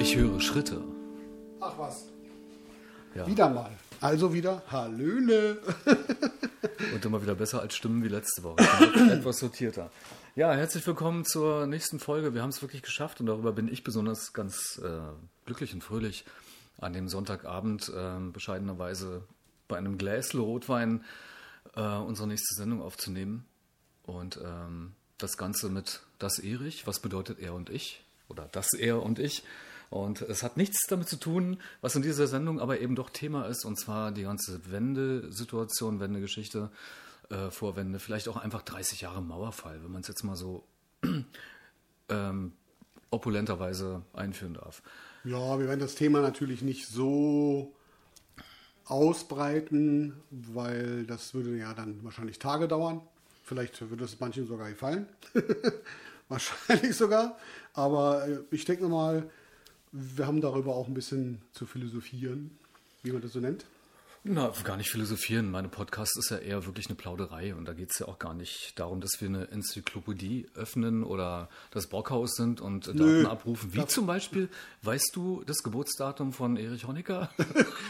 Ich höre Schritte. Ach was. Ja. Wieder mal. Also wieder Hallöle. Und immer wieder besser als Stimmen wie letzte Woche. Etwas sortierter. Ja, herzlich willkommen zur nächsten Folge. Wir haben es wirklich geschafft und darüber bin ich besonders ganz äh, glücklich und fröhlich, an dem Sonntagabend äh, bescheidenerweise bei einem Gläsle Rotwein äh, unsere nächste Sendung aufzunehmen. Und ähm, das Ganze mit Das Erich. Was bedeutet er und ich? Oder das Er und ich. Und es hat nichts damit zu tun, was in dieser Sendung aber eben doch Thema ist, und zwar die ganze Wendesituation, Wendegeschichte, äh, Vorwende, vielleicht auch einfach 30 Jahre Mauerfall, wenn man es jetzt mal so ähm, opulenterweise einführen darf. Ja, wir werden das Thema natürlich nicht so ausbreiten, weil das würde ja dann wahrscheinlich Tage dauern. Vielleicht würde es manchen sogar gefallen. wahrscheinlich sogar. Aber äh, ich denke mal, wir haben darüber auch ein bisschen zu philosophieren, wie man das so nennt. Na, gar nicht philosophieren. Meine Podcast ist ja eher wirklich eine Plauderei und da geht es ja auch gar nicht darum, dass wir eine Enzyklopädie öffnen oder das Brockhaus sind und Nö. Daten abrufen. Wie zum Beispiel, weißt du das Geburtsdatum von Erich Honecker?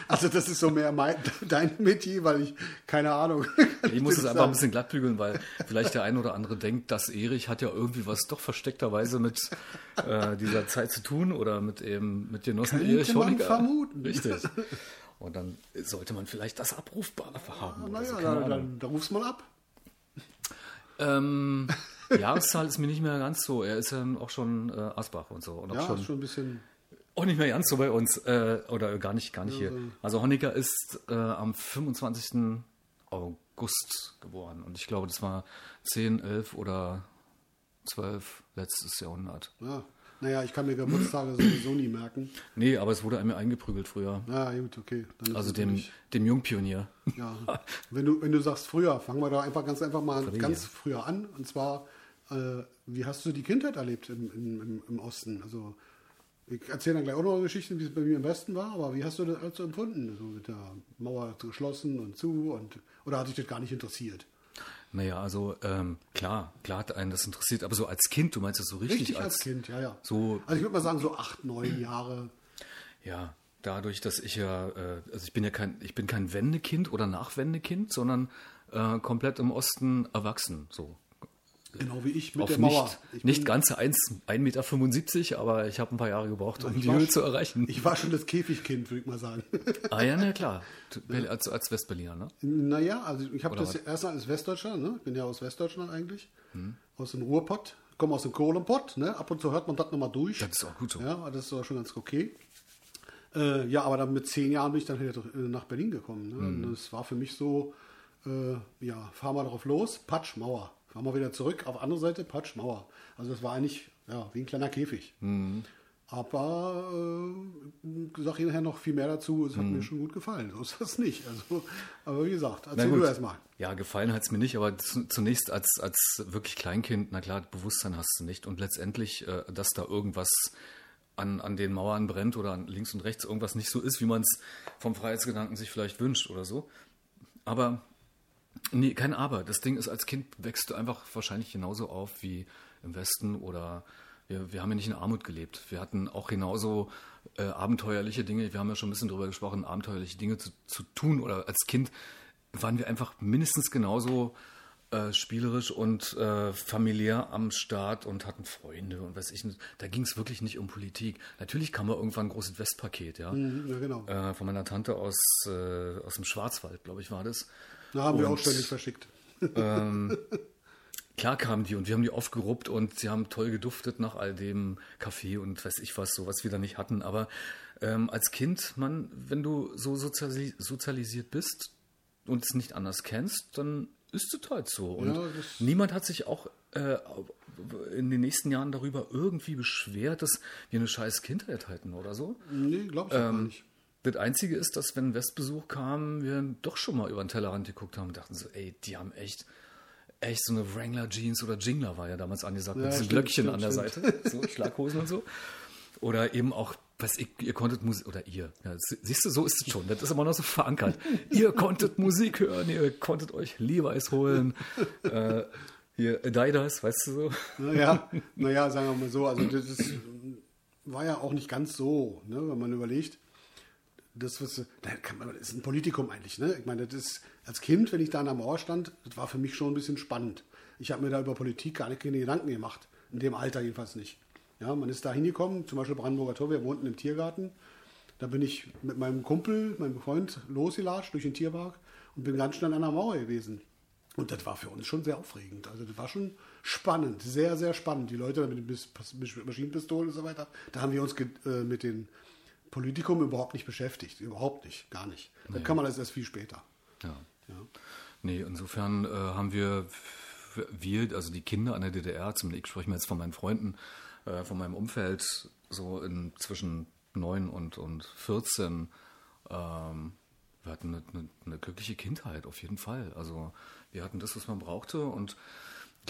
Also das ist so mehr mein, dein Metier, weil ich keine Ahnung. Ich muss es Das einfach ein bisschen glattbügeln, weil vielleicht der ein oder andere denkt, dass Erich hat ja irgendwie was doch versteckterweise mit äh, dieser Zeit zu tun oder mit eben mit Genossen Könnte Erich man Honecker. vermuten. Richtig. Und dann sollte man vielleicht das abrufbar haben. so, Naja, keine da, Ahnung. dann, da rufst mal ab. Ähm, Jahreszahl ist mir nicht mehr ganz so. Er ist ja auch schon äh, Asbach und so. Und auch Ja, schon, schon ein bisschen. auch nicht mehr ganz so bei uns. Äh, oder gar nicht, gar nicht hier. Also Honecker ist äh, am 25. August geboren. Und ich glaube, das war 10, 11 oder 12 letztes Jahrhundert. Ja. Naja, ich kann mir Geburtstage sowieso nie merken. Nee, aber es wurde einem eingeprügelt früher. Ja, gut, okay. Also dem, dem Jungpionier. Ja. Wenn du, wenn du sagst früher, fangen wir da einfach ganz einfach mal Früher. ganz früher an. Und zwar, äh, wie hast du die Kindheit erlebt im, im, im, im Osten? Also, ich erzähle dann gleich auch noch Geschichten, wie es bei mir im Westen war, aber wie hast du das alles so empfunden? So mit der Mauer geschlossen und zu und oder hat dich das gar nicht interessiert? Naja, also ähm, klar, klar hat einen das interessiert, aber so als Kind, du meinst das so richtig, Richtig als, Kind, ja, ja. So, Also ich würde mal sagen, so acht, neun Jahre. ja, dadurch, dass ich ja, äh, also ich bin ja kein, ich bin kein Wendekind oder Nachwendekind, sondern äh, komplett im Osten erwachsen, so. Genau wie ich mit Auf der nicht, Mauer. Ich nicht bin- ganz 1,75 Meter, aber ich habe ein paar Jahre gebraucht, um die Höhe zu erreichen. Ich war schon das Käfigkind, würde ich mal sagen. ah ja, na klar, als, als Westberliner, ne? Naja, also ich habe das was? erst als Westdeutscher, ne? Ich bin ja aus Westdeutschland eigentlich. Hm. Aus dem Ruhrpott. Komme aus dem Kohlenpott, ne? Ab und zu hört man das nochmal durch. Das ist auch gut so. Ja, das ist auch schon ganz okay. Äh, ja, aber dann mit zehn Jahren bin ich dann wieder äh, nach Berlin gekommen. Ne? Hm. Und es war für mich so, äh, ja, fahr mal drauf los, Patsch, Mauer. Fahr mal wieder zurück, auf andere Seite, Patsch, Mauer. Also das war eigentlich, ja, wie ein kleiner Käfig. Hm. Aber äh, sag hinterher noch viel mehr dazu, es hat Hm. mir schon gut gefallen. So ist das nicht. Also, aber wie gesagt, erzähl du erst mal. Ja, gefallen hat es mir nicht, aber zu, zunächst als, als wirklich Kleinkind, na klar, Bewusstsein hast du nicht. Und letztendlich, äh, dass da irgendwas an, an den Mauern brennt oder an links und rechts irgendwas nicht so ist, wie man es vom Freiheitsgedanken sich vielleicht wünscht oder so. Aber, nee, kein Aber. Das Ding ist, als Kind wächst du einfach wahrscheinlich genauso auf wie im Westen oder wir, wir haben ja nicht in Armut gelebt. Wir hatten auch genauso äh, abenteuerliche Dinge, wir haben ja schon ein bisschen drüber gesprochen, abenteuerliche Dinge zu, zu tun oder als Kind waren wir einfach mindestens genauso äh, spielerisch und äh, familiär am Start und hatten Freunde und weiß ich nicht. Da ging es wirklich nicht um Politik. Natürlich kam mal irgendwann ein großes Westpaket, ja. Mhm, Ja, genau. Äh, von meiner Tante aus, äh, aus dem Schwarzwald, glaube ich, war das. Da haben wir und- auch ständig verschickt. Klar kamen die und wir haben die aufgeruppt und sie haben toll geduftet nach all dem Kaffee und weiß ich was, so was wir da nicht hatten. Aber ähm, als Kind, man, wenn du so soziali sozialisiert bist und es nicht anders kennst, dann ist es halt so. Und Ja, niemand hat sich auch äh, in den nächsten Jahren darüber irgendwie beschwert, dass wir eine scheiß Kindheit hatten oder so. Nee, glaube ich Ähm, nicht. Das Einzige ist, dass wenn Westbesuch kam, wir doch schon mal über den Tellerrand geguckt haben und dachten so, ey, die haben echt, echt so eine Wrangler Jeans oder Jingler war ja damals angesagt, mit Ja, diesen stimmt, Glöckchen stimmt, an der stimmt. Seite, so Schlaghosen und so. Oder eben auch, was ich, ihr konntet Musik, oder ihr, ja, sie- siehst du, so ist es schon, das ist immer noch so verankert. ihr konntet Musik hören, ihr konntet euch Levi's holen, äh, hier Adidas, weißt du so. Naja, naja, sagen wir mal so, also das ist, war ja auch nicht ganz so, ne, wenn man überlegt. Das, was, kann man, das ist ein Politikum eigentlich. Ne? Ich meine, das ist, als Kind, wenn ich da an der Mauer stand, das war für mich schon ein bisschen spannend. Ich habe mir da über Politik gar keine Gedanken gemacht. In dem Alter jedenfalls nicht. Ja, man ist da hingekommen, zum Beispiel Brandenburger Tor, wir wohnten im Tiergarten. Da bin ich mit meinem Kumpel, meinem Freund, losgelatscht durch den Tierpark und bin ganz schnell an der Mauer gewesen. Und das war für uns schon sehr aufregend. Also das war schon spannend, sehr, sehr spannend. Die Leute mit den Maschinenpistolen und so weiter, da haben wir uns äh, mit dem Politikum überhaupt nicht beschäftigt. Überhaupt nicht, gar nicht. Nee. Da kann man das erst viel später. Ja. ja. Nee, insofern äh, haben wir, wir, also die Kinder an der DDR, zumindest ich spreche mir jetzt von meinen Freunden, äh, von meinem Umfeld, so in zwischen 9 und, und 14, ähm, wir hatten eine, eine, eine, glückliche Kindheit, auf jeden Fall. Also wir hatten das, was man brauchte und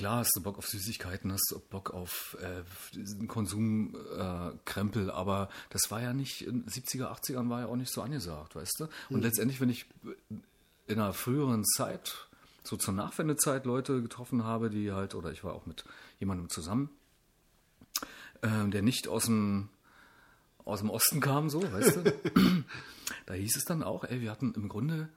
klar hast du Bock auf Süßigkeiten, hast du Bock auf äh, Konsumkrempel, äh, aber das war ja nicht, in 70er, 80ern war ja auch nicht so angesagt, weißt du? Und mhm. letztendlich, wenn ich in einer früheren Zeit, so zur Nachwendezeit Leute getroffen habe, die halt, oder ich war auch mit jemandem zusammen, äh, der nicht aus dem aus dem Osten kam, so, weißt du? da hieß es dann auch, ey, wir hatten im Grunde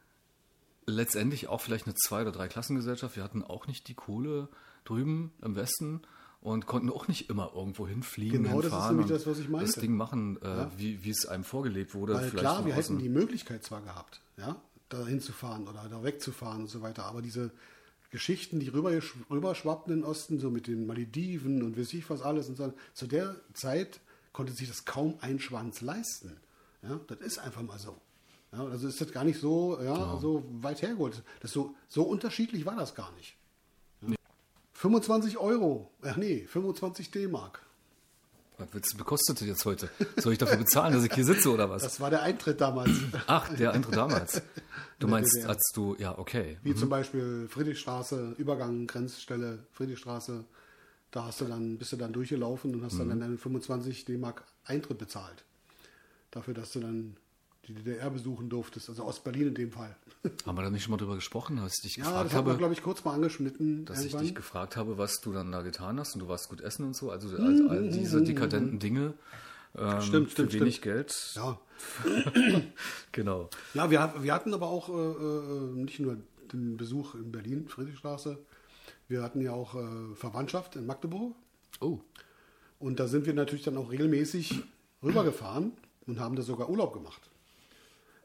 letztendlich auch vielleicht eine Zwei- oder Drei-Klassengesellschaft. Wir hatten auch nicht die Kohle drüben im Westen und konnten auch nicht immer irgendwo hinfliegen, genau, das ist das, was ich meinte. das Ding machen, äh, ja. wie, wie es einem vorgelebt wurde. Weil klar, wir hätten die Möglichkeit zwar gehabt, ja, da hinzufahren oder da wegzufahren und so weiter, aber diese Geschichten, die rüber, rüberschwappten in den Osten, so mit den Malediven und weiß ich was alles und so, zu der Zeit konnte sich das kaum ein Schwanz leisten. Ja, das ist einfach mal so. Ja, also ist das gar nicht so, ja, genau. so weit hergeholt. Das so, so unterschiedlich war das gar nicht. Ja. Nee. 25 Euro, ach nee, 25 D-Mark. Was bekostet jetzt heute? Soll ich dafür bezahlen, dass ich hier sitze oder was? Das war der Eintritt damals. Ach, der Eintritt damals. Du meinst, als du, ja, okay. Wie mhm. zum Beispiel Friedrichstraße, Übergang, Grenzstelle, Friedrichstraße, da hast du dann, bist du dann durchgelaufen und hast mhm. dann deine 25 D-Mark Eintritt bezahlt. Dafür, dass du dann die DDR besuchen durftest, also Ostberlin in dem Fall. Haben wir da nicht schon mal drüber gesprochen, dass ich dich ja, gefragt das habe? Ja, glaube ich, kurz mal angeschnitten. Dass irgendwann. ich dich gefragt habe, was du dann da getan hast und du warst gut essen und so, also all, all diese dekadenten Dinge. Ähm, stimmt, stimmt, für wenig stimmt. Geld. Ja. genau. Ja, wir, wir hatten aber auch äh, äh, nicht nur den Besuch in Berlin, Friedrichstraße, wir hatten ja auch äh, Verwandtschaft in Magdeburg. Oh. Und da sind wir natürlich dann auch regelmäßig rübergefahren und haben da sogar Urlaub gemacht.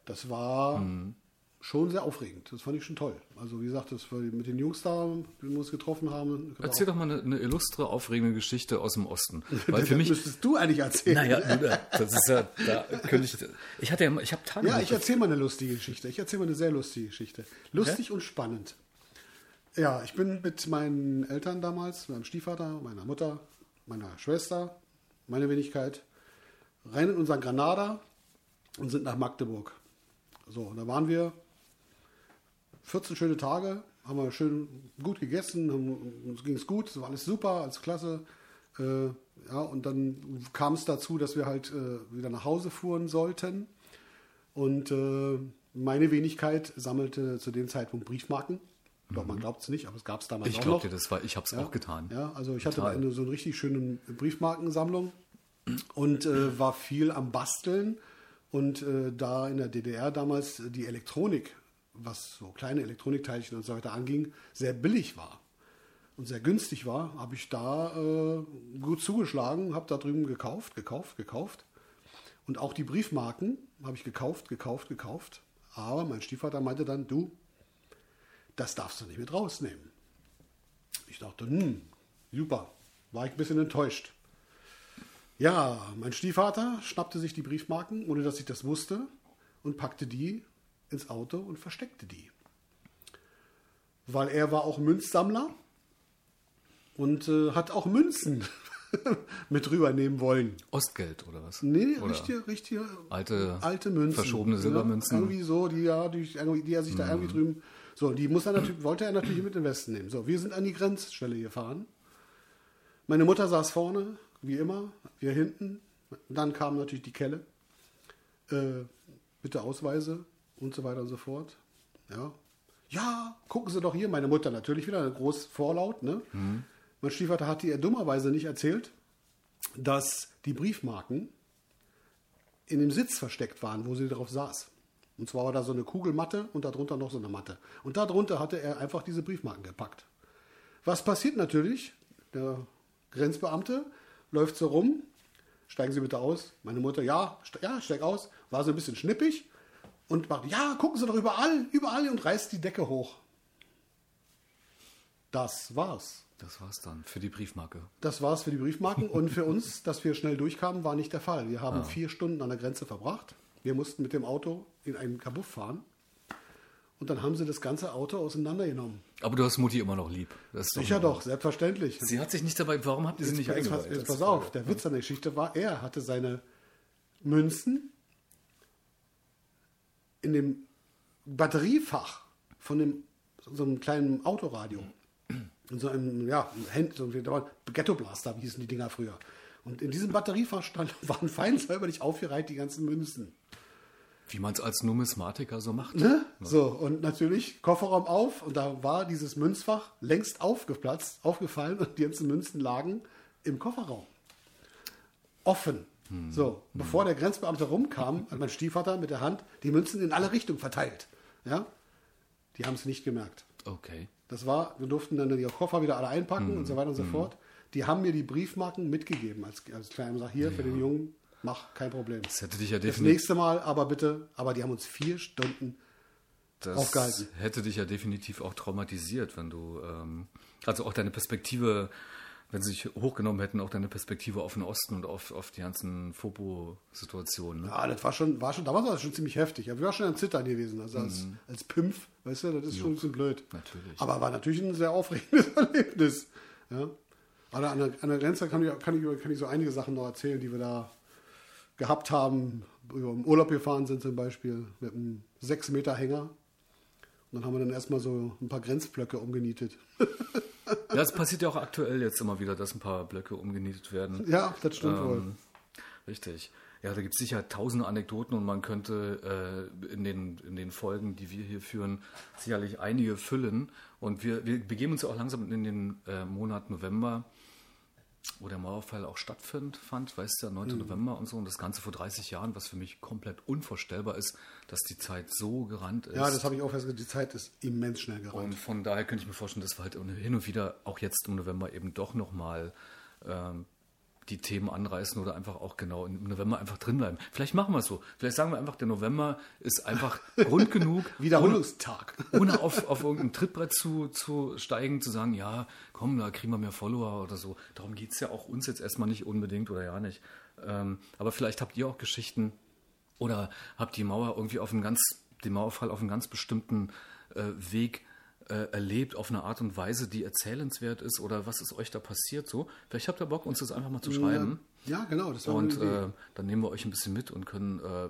Das war mhm. schon sehr aufregend. Das fand ich schon toll. Also wie gesagt, das war mit den Jungs da, die wir uns getroffen haben. Erzähl doch mal eine, eine, illustre, aufregende Geschichte aus dem Osten. Weil für mich müsstest du eigentlich erzählen. Naja, das ist ja, da könnte ich. Ich hatte ja, ich habe Tage. Ja, ich erzähle mal eine lustige Geschichte. Ich erzähle mal eine sehr lustige Geschichte. Lustig okay? und spannend. Ja, ich bin mit meinen Eltern damals, meinem Stiefvater, meiner Mutter, meiner Schwester, meine Wenigkeit, rein in unseren Granada und sind nach Magdeburg. So, da waren wir 14 schöne Tage, haben wir schön gut gegessen, haben, uns ging es gut, es war alles super, alles klasse. Äh, ja, und dann kam es dazu, dass wir halt äh, wieder nach Hause fuhren sollten. Und äh, meine Wenigkeit sammelte zu dem Zeitpunkt Briefmarken ich glaube, man mhm. glaubt es nicht, aber es gab es damals ich auch noch. Ich das war, ich habe es ja, auch getan. Ja, also ich Total. hatte eine, so eine richtig schöne Briefmarkensammlung und äh, war viel am Basteln. Und äh, da in der DDR damals die Elektronik, was so kleine Elektronikteilchen und so weiter anging, sehr billig war und sehr günstig war, habe ich da äh, gut zugeschlagen, habe da drüben gekauft, gekauft, gekauft. Und auch die Briefmarken habe ich gekauft, gekauft, gekauft. Aber mein Stiefvater meinte dann, du, das darfst du nicht mit rausnehmen. Ich dachte, hm, super, war ich ein bisschen enttäuscht. Ja, mein Stiefvater schnappte sich die Briefmarken, ohne dass ich das wusste, und packte die ins Auto und versteckte die. Weil er war auch Münzsammler und äh, hat auch Münzen mit rübernehmen wollen. Ostgeld oder was? Nee, oder richtige, richtige alte, alte Münzen. Verschobene Silbermünzen. Ja, irgendwie so, die, ja, die, die er sich da irgendwie mhm. drüben so, die muss er natürlich, wollte er natürlich mit in den Westen nehmen. So, wir sind an die Grenzstelle gefahren. Meine Mutter saß vorne, wie immer, wir hinten. Dann kam natürlich die Kelle. Äh, bitte Ausweise und so weiter und so fort. Ja. Ja, gucken Sie doch hier. Meine Mutter natürlich wieder, groß vorlaut. Ne? Mhm. Mein Stiefvater hat ihr dummerweise nicht erzählt, dass die Briefmarken in dem Sitz versteckt waren, wo sie drauf saß. Und zwar war da so eine Kugelmatte und darunter noch so eine Matte. Und darunter hatte er einfach diese Briefmarken gepackt. Was passiert natürlich? Der Grenzbeamte läuft so rum. Steigen Sie bitte aus. Meine Mutter, ja, ste ja, steig aus. War so ein bisschen schnippig und macht, ja, gucken Sie doch überall, überall und reißt die Decke hoch. Das war's. Das war's dann für die Briefmarke. Das war's für die Briefmarken und für uns, dass wir schnell durchkamen, war nicht der Fall. Wir haben vier Stunden an der Grenze verbracht. Wir mussten mit dem Auto in einen Kabuff fahren und dann haben sie das ganze Auto auseinandergenommen. Aber du hast Mutti immer noch lieb. Das ist Sicher doch, selbstverständlich. Sie hat sich nicht dabei, warum habt ihr sie nicht eingeweiht? jetzt pass auf, der Witz an der Geschichte war, er hatte seine Münzen in dem Batteriefach von dem, so einem kleinen Autoradio. In so einem, ja, Hand, so Ghetto Blaster, wie hießen die Dinger früher. Und in diesem Batteriefach stand, waren fein säuberlich aufgereiht die ganzen Münzen. Wie man es als Numismatiker so macht. Ne? So, und natürlich Kofferraum auf und da war dieses Münzfach längst aufgeplatzt, aufgefallen und die ganzen Münzen lagen im Kofferraum. Offen. So, bevor der Grenzbeamte rumkam, hat mein Stiefvater mit der Hand die Münzen in alle Richtungen verteilt. Ja? Die haben es nicht gemerkt. Okay. Das war, wir durften dann die Koffer wieder alle einpacken und so weiter und so fort. Die haben mir die Briefmarken mitgegeben als, als kleiner Sag hier für den Jungen, mach kein Problem. Das hätte dich ja Das definitiv. nächste Mal aber bitte, aber die haben uns vier Stunden Das aufgehalten. hätte dich ja definitiv auch traumatisiert, wenn du, ähm, also auch deine Perspektive, wenn sie sich hochgenommen hätten, auch deine Perspektive auf den Osten und auf, auf die ganzen Fopo-Situationen. Ne? Ja, das war schon, war schon, damals war das schon ziemlich heftig. Aber wir waren schon am Zittern gewesen. Also als, als Pimpf, weißt du, das ist schon ein bisschen blöd. natürlich. Aber war natürlich ein sehr aufregendes Erlebnis. Ja. Aber an der, an der Grenze kann ich, kann, ich, kann ich so einige Sachen noch erzählen, die wir da gehabt haben. Über im Urlaub gefahren sind zum Beispiel mit einem 6 Meter Hänger. Und dann haben wir dann erstmal so ein paar Grenzblöcke umgenietet. Ja, es passiert ja auch aktuell jetzt immer wieder, dass ein paar Blöcke umgenietet werden. ja, das stimmt wohl. Ähm, richtig. Ja, da gibt es sicher tausende Anekdoten und man könnte äh, in, den, in den Folgen, die wir hier führen, sicherlich einige füllen. Und wir, wir begeben uns ja auch langsam in den äh, Monat November, wo der Mauerfall auch stattfand, fand, weißt du, der 9. November und so. Und das Ganze vor 30 Jahren, was für mich komplett unvorstellbar ist, dass die Zeit so gerannt ist. Ja, das habe ich auch festgestellt. Die Zeit ist immens schnell gerannt. Und von daher könnte ich mir vorstellen, dass wir halt hin und wieder auch jetzt im November eben doch nochmal ähm, die Themen anreißen oder einfach auch genau im November einfach drin bleiben. Vielleicht machen wir es so. Vielleicht sagen wir einfach, der November ist einfach Grund genug, Wiederholungstag. ohne auf, auf irgendein Trittbrett zu, zu steigen, zu sagen, ja, komm, da kriegen wir mehr Follower oder so. Darum geht es ja auch uns jetzt erstmal nicht unbedingt oder ja nicht. Ähm, aber vielleicht habt ihr auch Geschichten oder habt die Mauer irgendwie auf einen ganz, den Mauerfall auf einen ganz bestimmten äh, Weg äh, erlebt, auf eine Art und Weise, die erzählenswert ist oder was ist euch da passiert so. Vielleicht habt ihr Bock, uns das einfach mal zu schreiben. Ja, genau. Das war Und äh, dann nehmen wir euch ein bisschen mit und können äh,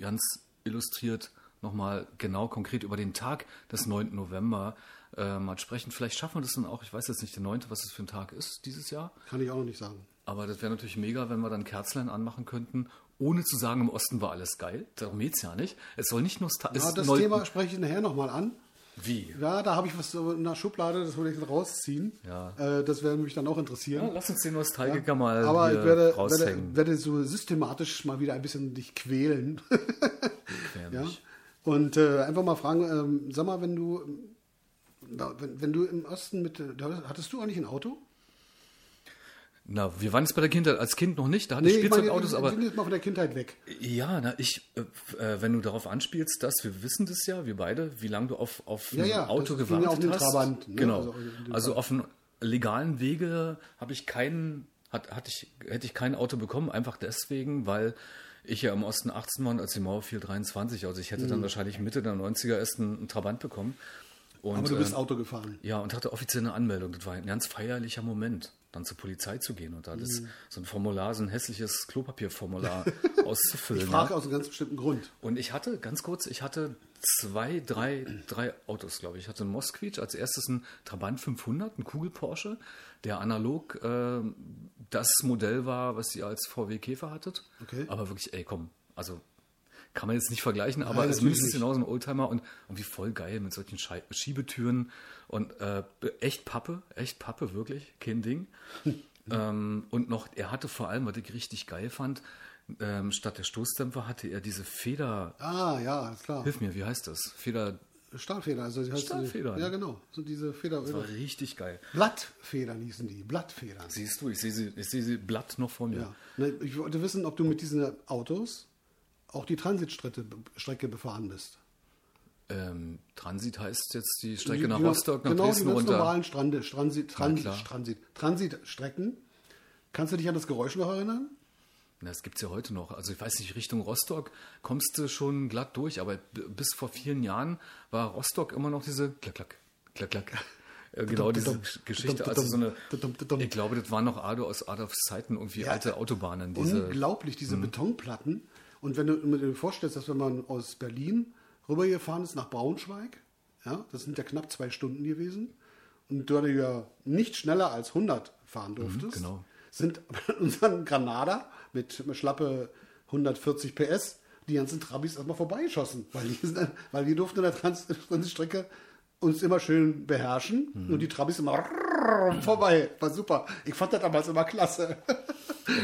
ganz illustriert nochmal genau konkret über den Tag des 9. November äh, mal sprechen. Vielleicht schaffen wir das dann auch, ich weiß jetzt nicht der 9., was es für ein Tag ist dieses Jahr, Kann ich auch noch nicht sagen. aber das wäre natürlich mega, wenn wir dann Kerzlein anmachen könnten, ohne zu sagen, im Osten war alles geil. Darum geht's ja nicht. Es soll nicht nur... Ja, es das Thema spreche ich nachher nochmal an. Wie? Ja, da habe ich was so in der Schublade, das würde ich rausziehen. Ja. Äh, das wäre mich dann auch interessieren. Ja, lass uns den Nostalgiker mal Aber ich werde, werde, werde so systematisch mal wieder ein bisschen dich quälen. Ja? Und äh, einfach mal fragen, ähm, sag mal, wenn du, na, wenn, wenn du im Osten mit, hattest du eigentlich ein Auto? Na, wir waren jetzt bei der Kindheit als Kind noch nicht, da hatte Nee, ich ich meine, Spielzeugautos, wir aber... sind jetzt mal von der Kindheit weg. Ja, na, ich, äh, äh, wenn du darauf anspielst, dass wir wissen das ja, wir beide, wie lange du auf, auf Ja, ein ja, Auto gewartet ja auf den hast. Trabant, ne? Genau. Also, Also, in dem auf einem legalen Wege habe ich keinen, hat, hatte ich, hätte ich kein Auto bekommen, einfach deswegen, weil ich ja im Osten 18 war und als die Mauer fiel 23. Also ich hätte Mhm. dann wahrscheinlich Mitte der 90er erst einen, einen Trabant bekommen. Und, Aber du bist ähm, Auto gefahren. ja, und hatte offiziell eine Anmeldung. Das war ein ganz feierlicher Moment, dann zur Polizei zu gehen und da Mhm. das, so ein Formular, so ein hässliches Klopapierformular auszufüllen. Ich ja. frage aus einem ganz bestimmten Grund. Und ich hatte, ganz kurz, ich hatte zwei, drei, drei Autos, glaube ich. Ich hatte einen Moskvich, als erstes einen Trabant 500, einen Kugel Porsche, der analog äh, das Modell war, was ihr als VW Käfer hattet. Okay. Aber wirklich, ey, komm, also kann man jetzt nicht vergleichen, aber es ist mindestens genauso ein Oldtimer und, und wie voll geil mit solchen Schei Schiebetüren und äh, echt Pappe, echt Pappe, wirklich, kein Ding. Ähm, und noch, er hatte vor allem, was ich richtig geil fand, ähm, statt der Stoßdämpfer hatte er diese Feder. Ah, ja, klar. Hilf mir, wie heißt das? Feder. Stahlfeder, also die heißt Stahlfeder. Ja, genau. So diese Feder. Das war richtig geil. Blattfedern hießen die. Blattfedern. Siehst du, ich sehe sie, ich sehe sie Blatt noch vor mir. Ja. Ich wollte wissen, ob du mit diesen Autos auch die Transitstrecke Strecke befahren bist. Ähm, Transit heißt jetzt die Strecke Die- nach Rostock, nach genau, Dresden die runter. normalen Strande, Transit, Transit, klar. Transit, Transitstrecken. Kannst du dich an das Geräusch noch erinnern? Na, Das gibt's ja heute noch. Also ich weiß nicht, Richtung Rostock kommst du schon glatt durch, aber bis vor vielen Jahren war Rostock immer noch diese klack, klack, klack, klack. Äh, Genau diese Geschichte, also so eine, ich glaube, das waren noch Ado aus Adolfs Zeiten, irgendwie Ja, alte Autobahnen, diese, Unglaublich, diese Mhm. Betonplatten. Und wenn du dir vorstellst, dass wenn man aus Berlin rübergefahren ist nach Braunschweig, ja, das sind ja knapp zwei Stunden gewesen, und du ja nicht schneller als 100 fahren durftest, genau. sind unseren Granada mit schlappe 140 PS die ganzen Trabis erstmal vorbeigeschossen, weil die, sind, weil die durften in der Trans Transitstrecke uns immer schön beherrschen Mhm. und die Trabis immer vorbei. War super. Ich fand das damals immer klasse.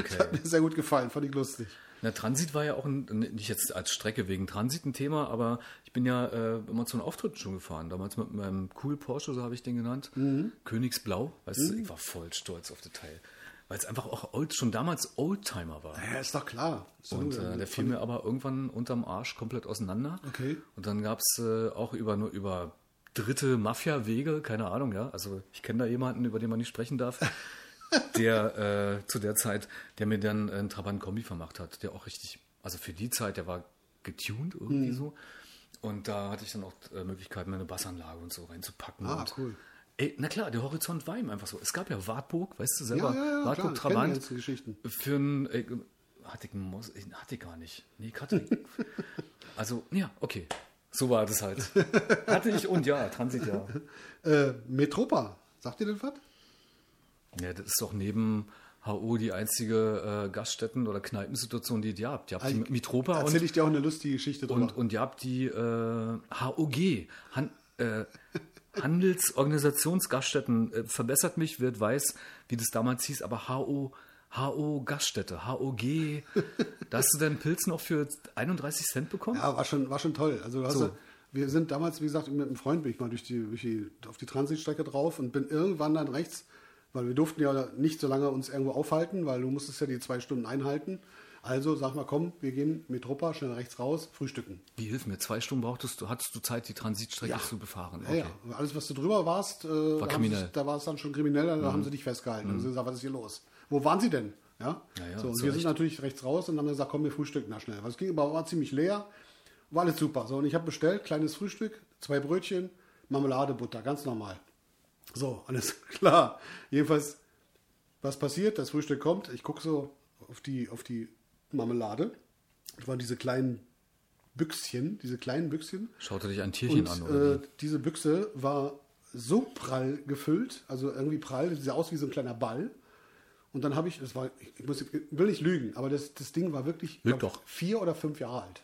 Das hat mir sehr gut gefallen, fand ich lustig. Na, Transit war ja auch ein, nicht jetzt als Strecke wegen Transit ein Thema, aber ich bin ja äh, immer zu einem Auftritt schon gefahren. Damals mit meinem cool Porsche, so habe ich den genannt. Mhm. Königsblau. Weißt du, ich war voll stolz auf das Teil. Weil es einfach auch old, schon damals Oldtimer war. Ja, ist doch klar. Doch Und äh, der fiel mir aber irgendwann unterm Arsch komplett auseinander. Okay. Und dann gab es äh, auch über nur über dritte Mafia-Wege, keine Ahnung, ja. Also ich kenne da jemanden, über den man nicht sprechen darf, der äh, zu der Zeit, der mir dann einen Trabant Kombi vermacht hat, der auch richtig, also für die Zeit, der war getuned Mhm. irgendwie so. Und da hatte ich dann auch äh, Möglichkeiten, meine Bassanlage und so reinzupacken. Ah, und, cool. Ey, na klar, der Horizont war ihm einfach so. Es gab ja Wartburg, weißt du selber, Ja, ja, ja, Wartburg klar, Trabant. Für ein, äh, hatte ich, einen Mos- äh, hatte ich gar nicht. Nee, hatte ich. also, ja, okay. So war das halt. Hatte ich und ja, Transit ja. Äh, Metropa, sagt ihr das was? Ja, das ist doch neben HO die einzige äh, Gaststätten- oder Kneipensituation, die ihr habt. Ihr habt die Also, Erzähle und, ich dir auch eine lustige Geschichte drüber. und, und ihr habt die äh, HOG, Han, äh, Handelsorganisationsgaststätten. Äh, verbessert mich, wird weiß, wie das damals hieß, aber HO, HO Gaststätte, HOG. da hast du deinen Pilz noch für 31 Cent bekommen? ja, war schon, war schon toll. Also So. ja, wir sind damals, wie gesagt, mit einem Freund bin ich mal durch die, durch die, auf die Transitstrecke drauf und bin irgendwann dann rechts, weil wir durften ja nicht so lange uns irgendwo aufhalten, weil du musstest ja die zwei Stunden einhalten. Also sag mal, komm, wir gehen Metropa, schnell rechts raus, frühstücken. Wie hilf mir? Zwei Stunden brauchtest du, hattest du Zeit, die Transitstrecke Ja. zu befahren? Ja, ja. Und Alles, was du drüber warst, äh, da, haben kriminell. sie, da war es dann schon kriminell, da haben sie dich festgehalten. Und sie gesagt, was ist hier los? Wo waren sie denn? Ja, Ja, ja, so, und wir sind natürlich rechts raus und haben gesagt, komm, wir frühstücken da schnell. Es ging aber war ziemlich leer, war alles super. So, und ich habe bestellt, kleines Frühstück, zwei Brötchen, Marmelade, Butter, ganz normal. So, alles klar. Jedenfalls, was passiert? Das Frühstück kommt, ich gucke so auf die, auf die Marmelade. Das waren diese kleinen Büchschen, diese kleinen Büchschen. Schaute dich ein Tierchen Und an, oder? äh, diese Büchse war so prall gefüllt, also irgendwie prall, sie sah aus wie so ein kleiner Ball. Und dann habe ich, das war, ich, muss, will nicht lügen, aber das, das Ding war wirklich glaub, doch. vier oder fünf Jahre alt.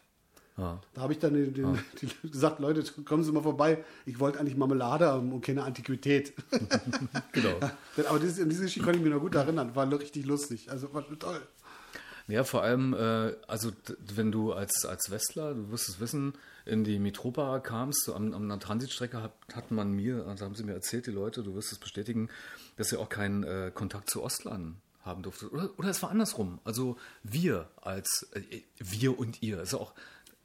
Ja. Da habe ich dann den, den, die, gesagt, Leute, kommen Sie mal vorbei. Ich wollte eigentlich Marmelade haben und keine Antiquität. Genau. aber diese, an diese Geschichte konnte ich mich noch gut erinnern. War richtig lustig. Also war toll. Ja, vor allem, äh, also wenn du als, als Westler, du wirst es wissen, in die Mitropa kamst, so an, an einer Transitstrecke hat, hat man mir, also haben sie mir erzählt, die Leute, du wirst es bestätigen, dass ihr auch keinen äh, Kontakt zu Ostlern haben durftet. Oder, oder es war andersrum. Also wir als, äh, wir und ihr. Ist auch,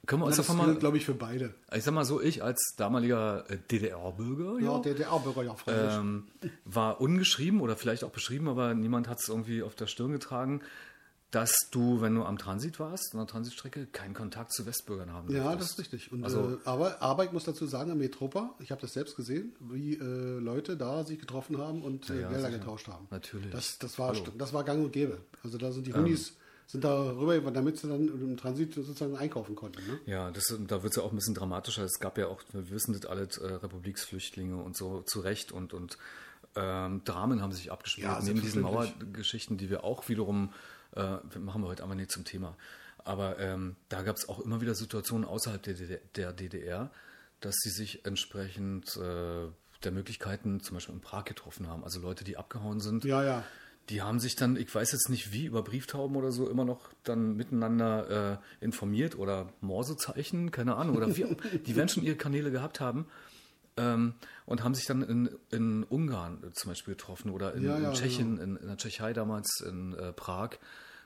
können wir uns Das davon mal, gilt, glaube ich, für beide. ich sag mal so, ich als damaliger äh, DDR-Bürger, Ja, der, der Bürger, ja, freilich. ähm, war ungeschrieben oder vielleicht auch beschrieben, aber niemand hat es irgendwie auf der Stirn getragen, dass du, wenn du am Transit warst, an der Transitstrecke, keinen Kontakt zu Westbürgern haben Ja, das ist richtig. Und, Also- äh, aber, aber ich muss dazu sagen, im Metropa, ich habe das selbst gesehen, wie äh, Leute da sich getroffen haben und äh, ja, Gelder sicher. getauscht haben. Natürlich. Das, das, war, Hallo. das war gang und gäbe. Also da sind Ähm. die Hunis, sind da rüber, damit sie dann im Transit sozusagen einkaufen konnten. Ne? Ja, das, da wird es ja auch ein bisschen dramatischer. Es gab ja auch, wir wissen das alle, äh, Republiksflüchtlinge und so zu Recht und, und ähm, Dramen haben sich abgespielt. Ja, Neben diesen. Mauergeschichten, die wir auch wiederum, äh, machen wir heute aber nicht zum Thema. Aber ähm, da gab es auch immer wieder Situationen außerhalb der, DDR, der DDR, dass sie sich entsprechend äh, der Möglichkeiten zum Beispiel in Prag getroffen haben. Also Leute, die abgehauen sind, Ja, ja. die haben sich dann, ich weiß jetzt nicht wie, über Brieftauben oder so immer noch dann miteinander äh, informiert oder Morsezeichen, keine Ahnung, oder wie, die werden schon ihre Kanäle gehabt haben ähm, und haben sich dann in, in Ungarn zum Beispiel getroffen oder in, Ja, in Tschechien, in, in der Tschechei damals, in äh, Prag,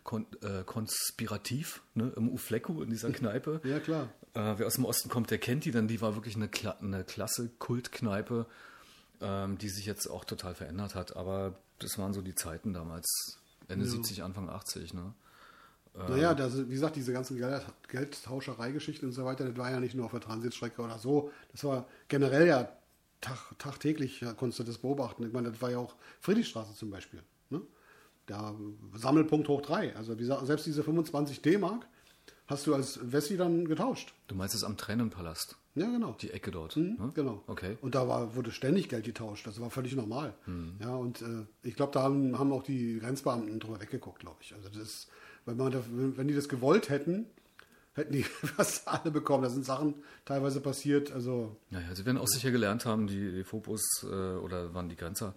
kon, äh, konspirativ, ne, im Ufleku in dieser Kneipe. Ja, klar. Äh, wer aus dem Osten kommt, der kennt die, denn die war wirklich eine, Kla eine klasse Kultkneipe, ähm, die sich jetzt auch total verändert hat. Aber das waren so die Zeiten damals, Ende 70, Anfang 80. Ne? Naja, das, wie gesagt, diese ganzen Geld, Geldtauscherei-Geschichten und so weiter, das war ja nicht nur auf der Transitstrecke oder so. Das war generell ja tag, tagtäglich, ja, konntest du das beobachten. Ich meine, das war ja auch Friedrichstraße zum Beispiel. Ne? Da Sammelpunkt hoch 3. Also wie selbst diese 25 D-Mark hast du als Wessi dann getauscht. Du meinst es am Tränenpalast, Ja, genau. die Ecke dort. Mhm, ne? Genau. Okay. Und da war, wurde ständig Geld getauscht. Das war völlig normal. Ja, und äh, ich glaube, da haben, haben auch die Grenzbeamten drüber weggeguckt, glaube ich. Also das ist, wenn, man da, wenn wenn die das gewollt hätten, hätten die fast alle bekommen. Da sind Sachen teilweise passiert. Also Naja, sie werden auch sicher gelernt haben, die, die Phobos äh, oder waren die Grenzer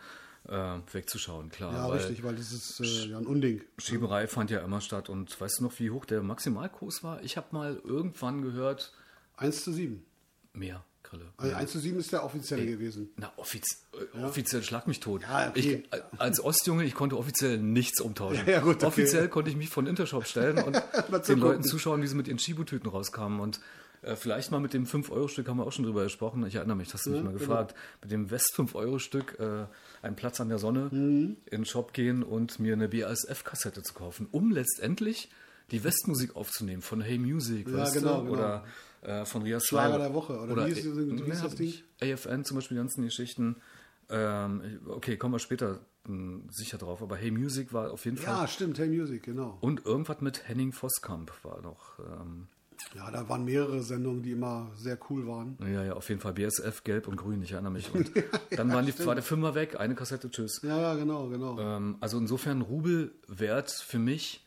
äh, wegzuschauen, klar. ja, weil richtig, weil das ist äh, ja ein Unding. Schieberei fand ja immer statt. Und weißt du noch, wie hoch der Maximalkurs war? Ich habe mal irgendwann gehört, 1 zu 7. mehr Grille. Also 1 zu 7 ist der offizielle gewesen. Na, offiz äh, offiziell schlag mich tot. Ja, okay. ich, äh, als Ostjunge, ich konnte offiziell nichts umtauschen. Ja, ja, gut, okay. Offiziell konnte ich mich von Intershop stellen und den. Leuten zuschauen, wie sie mit ihren Schibutüten rauskamen. Und äh, vielleicht mal mit dem 5-Euro-Stück haben wir auch schon drüber gesprochen. Ich erinnere mich, hast du mich mal genau. gefragt. Mit dem West-5-Euro-Stück äh, einen Platz an der Sonne Mhm. in den Shop gehen und mir eine BASF-Kassette zu kaufen, um letztendlich die Westmusik aufzunehmen von Hey Music, Ja, weißt genau, genau. Oder äh, von Rias Schlager der Woche, oder wie hieß- wie ja, das Ding? AFN zum Beispiel, die ganzen Geschichten. Ähm, okay, kommen wir später mh, sicher drauf, aber Hey Music war auf jeden Fall. Ja, stimmt, Hey Music, genau. Und irgendwas mit Henning Voskamp war noch. Ähm, Ja, da waren mehrere Sendungen, die immer sehr cool waren. ja, ja, auf jeden Fall BSF, Gelb und Grün, ich erinnere mich. Und dann waren die, war der Fünfer weg, eine Kassette, tschüss. Ja, ja, genau, genau. Ähm, also insofern Rubelwert für mich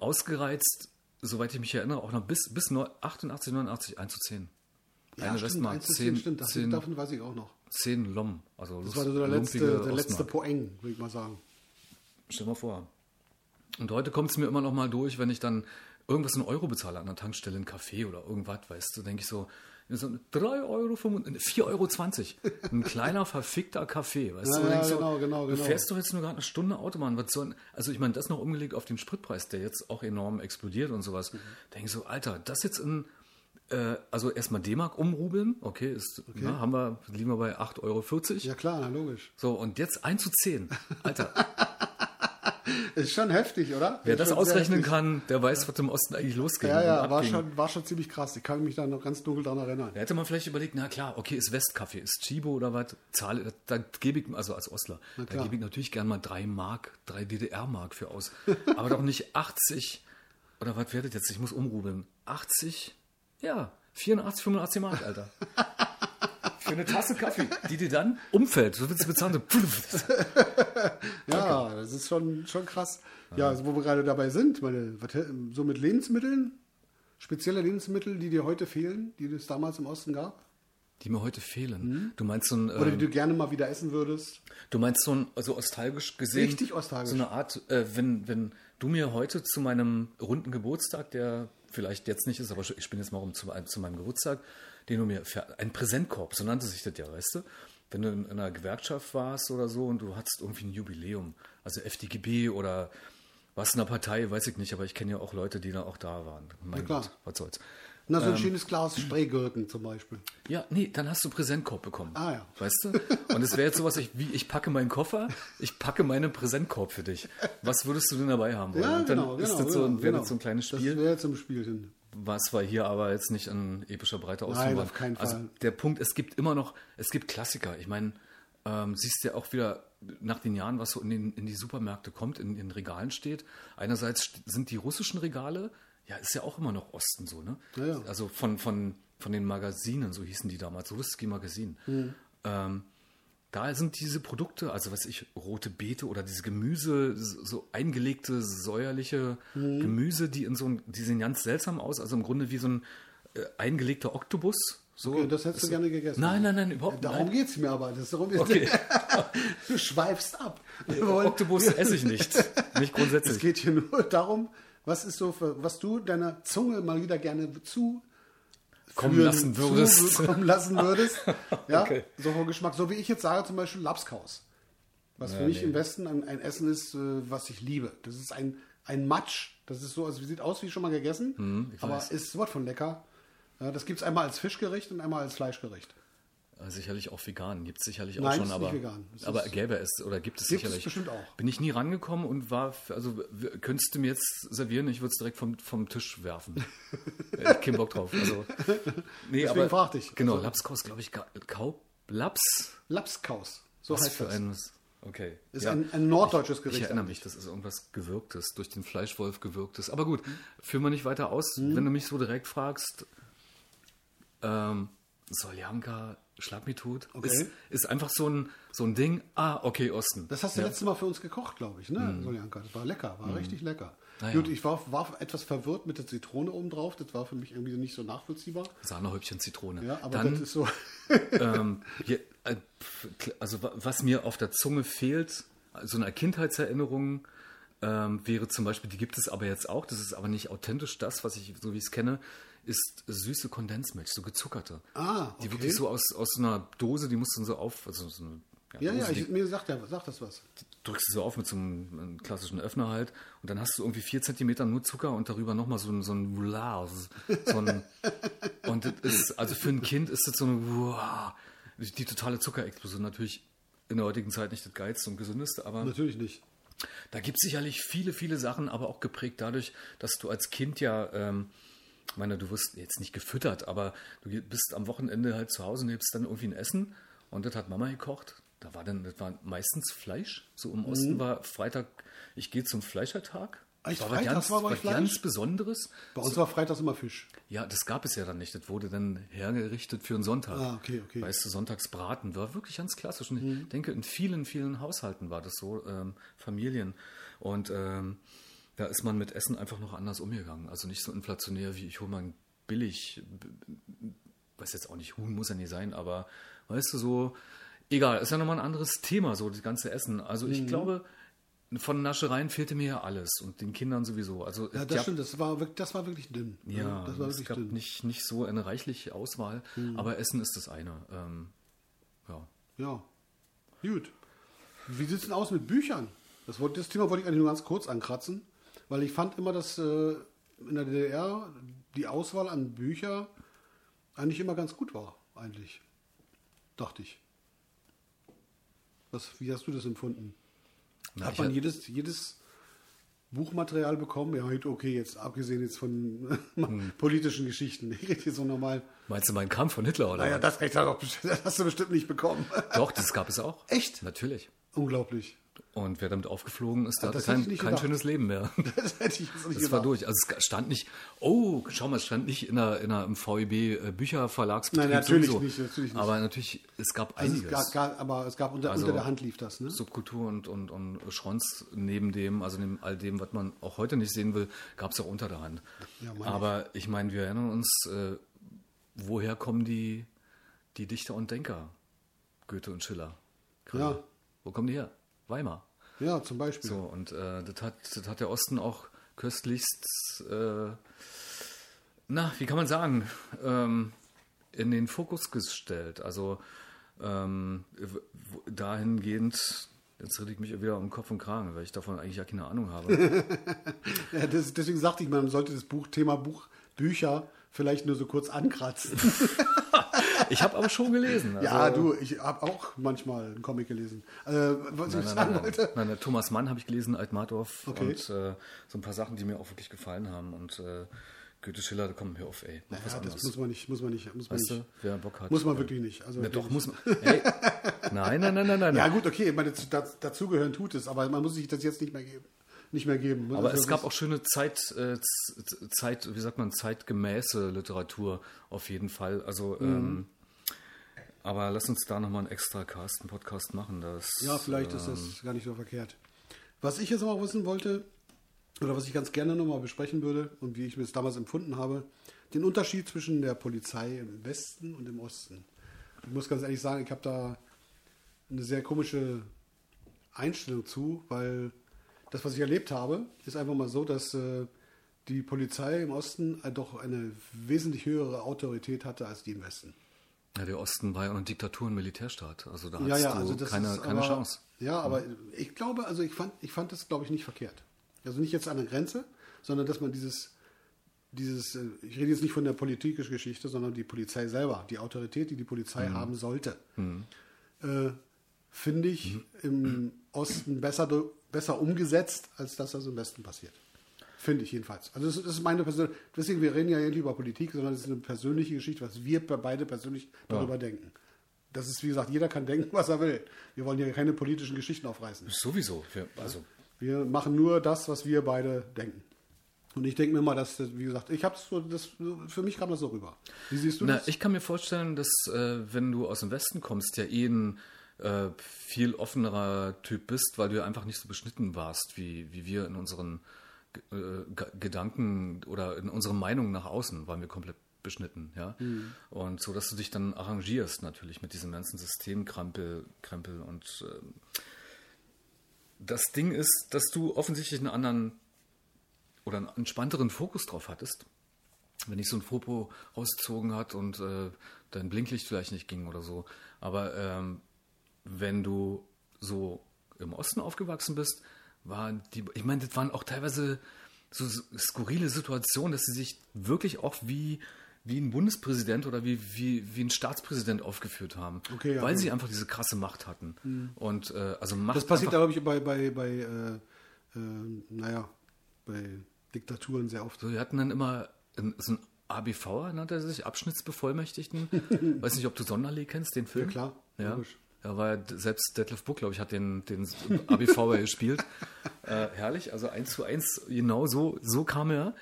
ausgereizt, soweit ich mich erinnere, auch noch bis, bis neu- 88, 89, 1 zu 10. ja, eine stimmt, Westmark, 1 zu 10, 10, stimmt, das, 10, davon weiß ich auch noch. 10 Lom. Also Das war so der letzte, der letzte Poeng, würde ich mal sagen. Stell mal vor. Und heute kommt es mir immer noch mal durch, wenn ich dann irgendwas in Euro bezahle an der Tankstelle, einen Kaffee oder irgendwas, weißt du, denke ich so, so 3 Euro, 4,20 Euro. Ein kleiner verfickter Kaffee, weißt Ja, du? ja, denkst so, genau, genau, Du genau. fährst doch jetzt nur gerade eine Stunde Autobahn. Was soll, also ich meine, das noch umgelegt auf den Spritpreis, der jetzt auch enorm explodiert und sowas. Mhm. Denke ich so, Alter, das jetzt in, äh, also erstmal D-Mark umrubeln, okay, ist, Na, haben wir, liegen wir bei 8,40 Euro. Ja klar, na, logisch. So, und jetzt 1 zu 10. Alter, Ist schon heftig, oder? Wer das ausrechnen kann, der weiß, was im Osten eigentlich losging. Ja, ja, war schon, war schon ziemlich krass. Ich kann mich da noch ganz dunkel dran erinnern. Da hätte man vielleicht überlegt, na klar, okay, ist Westkaffee, ist Chibo oder was, zahle, da gebe ich, also als Ostler, da gebe ich natürlich gern mal drei Mark, drei DDR-Mark für aus. Aber doch nicht 80, oder was werdet jetzt? Ich muss umrubeln. 80, ja, 84, 85 Mark, Alter. Eine Tasse Kaffee, die dir dann umfällt. So willst du bezahlen. So, Ja, das ist schon, schon krass. Ja, also wo wir gerade dabei sind, meine, so mit Lebensmitteln, spezielle Lebensmittel, die dir heute fehlen, die es damals im Osten gab, die mir heute fehlen. Du meinst so ein, oder die ähm, du gerne mal wieder essen würdest. Du meinst so ein, also nostalgisch gesehen? Richtig nostalgisch. So eine Art, äh, wenn, wenn du mir heute zu meinem runden Geburtstag, der vielleicht jetzt nicht ist, aber ich bin jetzt mal rum zu, zu meinem Geburtstag, den du mir, für, ein Präsentkorb, so nannte sich das ja, weißt du? Wenn du in einer Gewerkschaft warst oder so und du hattest irgendwie ein Jubiläum, also FDGB oder warst in einer Partei, weiß ich nicht, aber ich kenne ja auch Leute, die da auch da waren. Mein klar. Gott, was soll's. Na, Ähm. so ein schönes Glas Streegürken zum Beispiel. Ja, nee, dann hast du Präsentkorb bekommen. Ah, ja. Weißt du? Und es wäre jetzt sowas ich, wie, ich packe meinen Koffer, ich packe meinen Präsentkorb für dich. Was würdest du denn dabei haben wollen? Ja, Und dann genau, ist genau. das so, genau, wäre genau. das so ein kleines Das Spiel, wäre jetzt im Spiel hin. Was wir hier aber jetzt nicht an epischer Breite Nein, ausführen auf keinen Also Fall. der Punkt, es gibt immer noch, es gibt Klassiker. Ich meine, ähm, siehst du ja auch wieder nach den Jahren, was so in, den, in die Supermärkte kommt, in den Regalen steht. Einerseits sind die russischen Regale, ja, ist ja auch immer noch Osten so, ne? Ja, ja. Also von, von, von den Magazinen, so hießen die damals, Ruski Magazin. Hm. Ähm, da sind diese Produkte, also weiß ich, rote Beete oder diese Gemüse, so eingelegte, säuerliche Gemüse, die in so ein, die sehen ganz seltsam aus, also im Grunde wie so ein äh, eingelegter Oktopus, So, Okay, das hättest du gerne gegessen. Nein, nein, nein, überhaupt Darum nicht. geht es mir aber. Das ist darum Okay. du schweifst ab. Wollen- Oktopus esse ich nicht. Nicht Es grundsätzlich. geht hier nur darum, was ist so, für, was du deiner Zunge mal wieder gerne zu Kommen lassen würdest. Kommen lassen würdest. Ja, Okay. so vom Geschmack. So wie ich jetzt sage, zum Beispiel Lapskaus. Was für Ja, mich nee. im Westen ein, ein Essen ist, äh, was ich liebe. Das ist ein, ein Matsch. Das ist so, also sieht aus wie schon mal gegessen, Hm, aber weiß. ist sowas von lecker. Das gibt es einmal als Fischgericht und einmal als Fleischgericht. Äh, Sicherlich auch vegan, gibt es sicherlich auch Nein, schon, aber. Es aber gäbe es oder gibt es Gibt es sicherlich. bestimmt auch. Bin ich nie rangekommen und war, also könntest du mir jetzt servieren, ich würde es direkt vom, vom Tisch werfen. Ich keinen Bock drauf. Also, nee, Deswegen aber, fragte ich. Genau, Also- Lapskaus, glaube ich, Kau, Laps? Lapskaus. So Was heißt für das. ein, okay. Ist Ja. ein, ein norddeutsches Ich Gericht. erinnere mich, das ist irgendwas Gewürgtes, durch den Fleischwolf gewürgtes. Aber gut, führen wir nicht weiter aus. Wenn du mich so direkt fragst, ähm, Soljanka, schlag mich tot, Okay. ist, ist einfach so ein, so ein Ding. Ah, okay, Osten. Das hast du ja. letztes Mal für uns gekocht, glaube ich, ne, Soljanka? Das war lecker, war richtig lecker. Na ja. Gut, ich war, war etwas verwirrt mit der Zitrone oben drauf. Das war für mich irgendwie nicht so nachvollziehbar. Sahnehäubchen Zitrone. Ja, aber Dann, das ist so. ähm, hier, äh, also wa- was mir auf der Zunge fehlt, so eine Kindheitserinnerung ähm, wäre zum Beispiel, die gibt es aber jetzt auch, das ist aber nicht authentisch das, was ich, so wie ich es kenne, ist süße Kondensmilch, so gezuckerte. Ah, Die okay. wirklich so aus, aus einer Dose, die musst du so auf, also so eine Ja, Dose, ja, ich, die mir sagt ja, sagt das was. drückst du so auf mit so einem, klassischen Öffner halt und dann hast du irgendwie vier Zentimeter nur Zucker und darüber nochmal so ein, so ein Roulage, so ein und das ist, also für ein Kind ist das so eine wow, die totale Zuckerexplosion natürlich in der heutigen Zeit nicht das geilste und gesündeste, aber Natürlich nicht. da gibt es sicherlich viele, viele Sachen, aber auch geprägt dadurch, dass du als Kind ja, ähm, ich meine, du wirst jetzt nicht gefüttert, aber du bist am Wochenende halt zu Hause und hebst dann irgendwie ein Essen und das hat Mama gekocht. Da war dann, das war meistens Fleisch. So im Osten war Freitag, ich gehe zum Fleischertag. Mhm. Echt? Das was Freitags ganz, war bei was Fleisch? ganz Besonderes. Bei uns war freitags immer Fisch. Ja, das gab es ja dann nicht. Das wurde dann hergerichtet für einen Sonntag. Ah, okay, okay. Mhm. Weißt du, Sonntagsbraten war wirklich ganz klassisch. Und ich denke, in vielen, vielen Haushalten war das so, ähm, Familien. Und ähm, da ist man mit Essen einfach noch anders umgegangen. Also nicht so inflationär wie ich hole mal ein billig, weiß jetzt auch nicht, Huhn muss ja nicht sein, aber weißt du, so, egal, ist ja nochmal ein anderes Thema, so das ganze Essen. Also Mhm. ich glaube, von Naschereien fehlte mir ja alles und den Kindern sowieso. Also Ja, das stimmt, das war, wirklich- das war wirklich dünn. ja, das war es wirklich gab dünn. Mhm. nicht, nicht so eine reichliche Auswahl, aber Essen ist das eine. Ähm, ja. Ja. Gut. Wie sieht es denn aus mit Büchern? Das, das Thema wollte ich eigentlich nur ganz kurz ankratzen, weil ich fand immer, dass äh, in der DDR die Auswahl an Bücher eigentlich immer ganz gut war, eigentlich. Dachte ich. Was, wie hast du das empfunden? Na, Hat man hab- jedes, jedes Buchmaterial bekommen? Ja, okay, jetzt abgesehen jetzt von Hm. politischen Geschichten. Ich rede jetzt so normal. Meinst du meinen Kampf von Hitler oder? Naja, das, das hast du bestimmt nicht bekommen. Doch, das gab es auch. Echt? Natürlich. Unglaublich. Und wer damit aufgeflogen ist, der hatte kein, kein schönes Leben mehr. Das hätte ich jetzt nicht Das war gedacht. durch. Also es stand nicht, oh, schau mal, es stand nicht in einer, in einer im VEB äh, Bücherverlagsbetrieb. Nein, natürlich sowieso. nicht, natürlich nicht. Aber natürlich, es gab Also es einiges. gab, gab, aber es gab unter, Also- unter der Hand lief das, ne? Subkultur und, und, und Schrons neben dem, also neben all dem, was man auch heute nicht sehen will, gab es auch unter der Hand. Ja, Aber ich meine, wir erinnern uns, äh, woher kommen die, die Dichter und Denker? Goethe und Schiller. Gerade. Ja. Wo kommen die her? Weimar. Ja, zum Beispiel. So, und äh, das, hat, das hat der Osten auch köstlichst, äh, na, wie kann man sagen, ähm, in den Fokus gestellt. Also ähm, dahingehend, jetzt rede ich mich wieder um Kopf und Kragen, weil ich davon eigentlich ja keine Ahnung habe. Ja, das, deswegen sagte ich, man sollte das Buch, Thema Buch, Bücher vielleicht nur so kurz ankratzen. ich habe aber schon gelesen. Also, ja, du, ich habe auch manchmal einen Comic gelesen. Äh, was ich Nein, nein, sagen nein, nein. wollte. nein, nein, Thomas Mann habe ich gelesen, Altmardorf Okay. und äh, so ein paar Sachen, die mir auch wirklich gefallen haben. Und äh, Goethe Schiller, da kommen wir auf, ey, mach was Ja, das anderes. muss man nicht, muss man nicht, muss man Weißt nicht. du, wer Bock hat. Muss man äh, wirklich nicht. Also Na, doch, muss man. Hey. Nein, nein, nein, nein, nein. Ja gut, okay, ich meine, dazugehören tut es, aber man muss sich das jetzt nicht mehr geben. Nicht mehr geben. Aber Also es gab das- auch schöne Zeit, äh, Zeit, wie sagt man, zeitgemäße Literatur auf jeden Fall. Also, Mhm. ähm, aber lass uns da nochmal einen extra Cast, einen Podcast machen. Das, Ja, vielleicht ist ähm, das gar nicht so verkehrt. Was ich jetzt noch wissen wollte, oder was ich ganz gerne nochmal besprechen würde und wie ich mir es damals empfunden habe, den Unterschied zwischen der Polizei im Westen und im Osten. Ich muss ganz ehrlich sagen, ich habe da eine sehr komische Einstellung zu, weil das, was ich erlebt habe, ist einfach mal so, dass äh, die Polizei im Osten äh, doch eine wesentlich höhere Autorität hatte als die im Westen. Ja, der Osten war ja eine Diktatur und Militärstaat. Also da hast Ja, ja, du also keine, keine aber, Chance. Ja, aber ich glaube, also ich fand, ich fand das, glaube ich, nicht verkehrt. Also nicht jetzt an der Grenze, sondern dass man dieses, dieses, äh, ich rede jetzt nicht von der politischen Geschichte, sondern die Polizei selber, die Autorität, die die Polizei Mhm. haben sollte, äh, finde ich im Osten besser, besser umgesetzt, als dass das im Westen passiert. Finde ich jedenfalls. Also das, das ist meine persönliche, deswegen, wir reden ja hier nicht über Politik, sondern es ist eine persönliche Geschichte, was wir beide persönlich darüber denken. Das ist, wie gesagt, jeder kann denken, was er will. Wir wollen hier keine politischen Geschichten aufreißen. Sowieso. Wir, also Wir machen nur das, was wir beide denken. Und ich denke mir mal, dass, das, wie gesagt, ich habe so, das, für mich kam das so rüber. Wie siehst du Na, das? ich kann mir vorstellen, dass äh, wenn du aus dem Westen kommst, ja eh ein äh, viel offenerer Typ bist, weil du ja einfach nicht so beschnitten warst, wie, wie wir in unseren äh, Gedanken oder in unseren Meinungen nach außen waren wir komplett beschnitten, ja. Und so, dass du dich dann arrangierst natürlich mit diesem ganzen Systemkrempel Krempel und ähm, das Ding ist, dass du offensichtlich einen anderen oder einen entspannteren Fokus drauf hattest wenn ich so ein Foto rausgezogen hat und äh, dein Blinklicht vielleicht nicht ging oder so. Aber ähm, wenn du so im Osten aufgewachsen bist, waren die, ich meine, das waren auch teilweise so skurrile Situationen, dass sie sich wirklich auch wie, wie ein Bundespräsident oder wie, wie, wie ein Staatspräsident aufgeführt haben. Okay, ja, weil gut. sie einfach diese krasse Macht hatten. Und äh, also Macht Das passiert, glaube ich, bei, bei, bei äh, äh, naja, bei Diktaturen sehr oft. So, wir hatten dann immer ein, so ein ABV, nannte er sich, Abschnittsbevollmächtigten. Weiß nicht, ob du Sonderlee kennst, den Film. Ja, klar, Ja, logisch. Ja war selbst Detlef Buck, glaube ich, hat den, den ABV gespielt. Äh, herrlich, also eins zu eins, genau so, so kam er.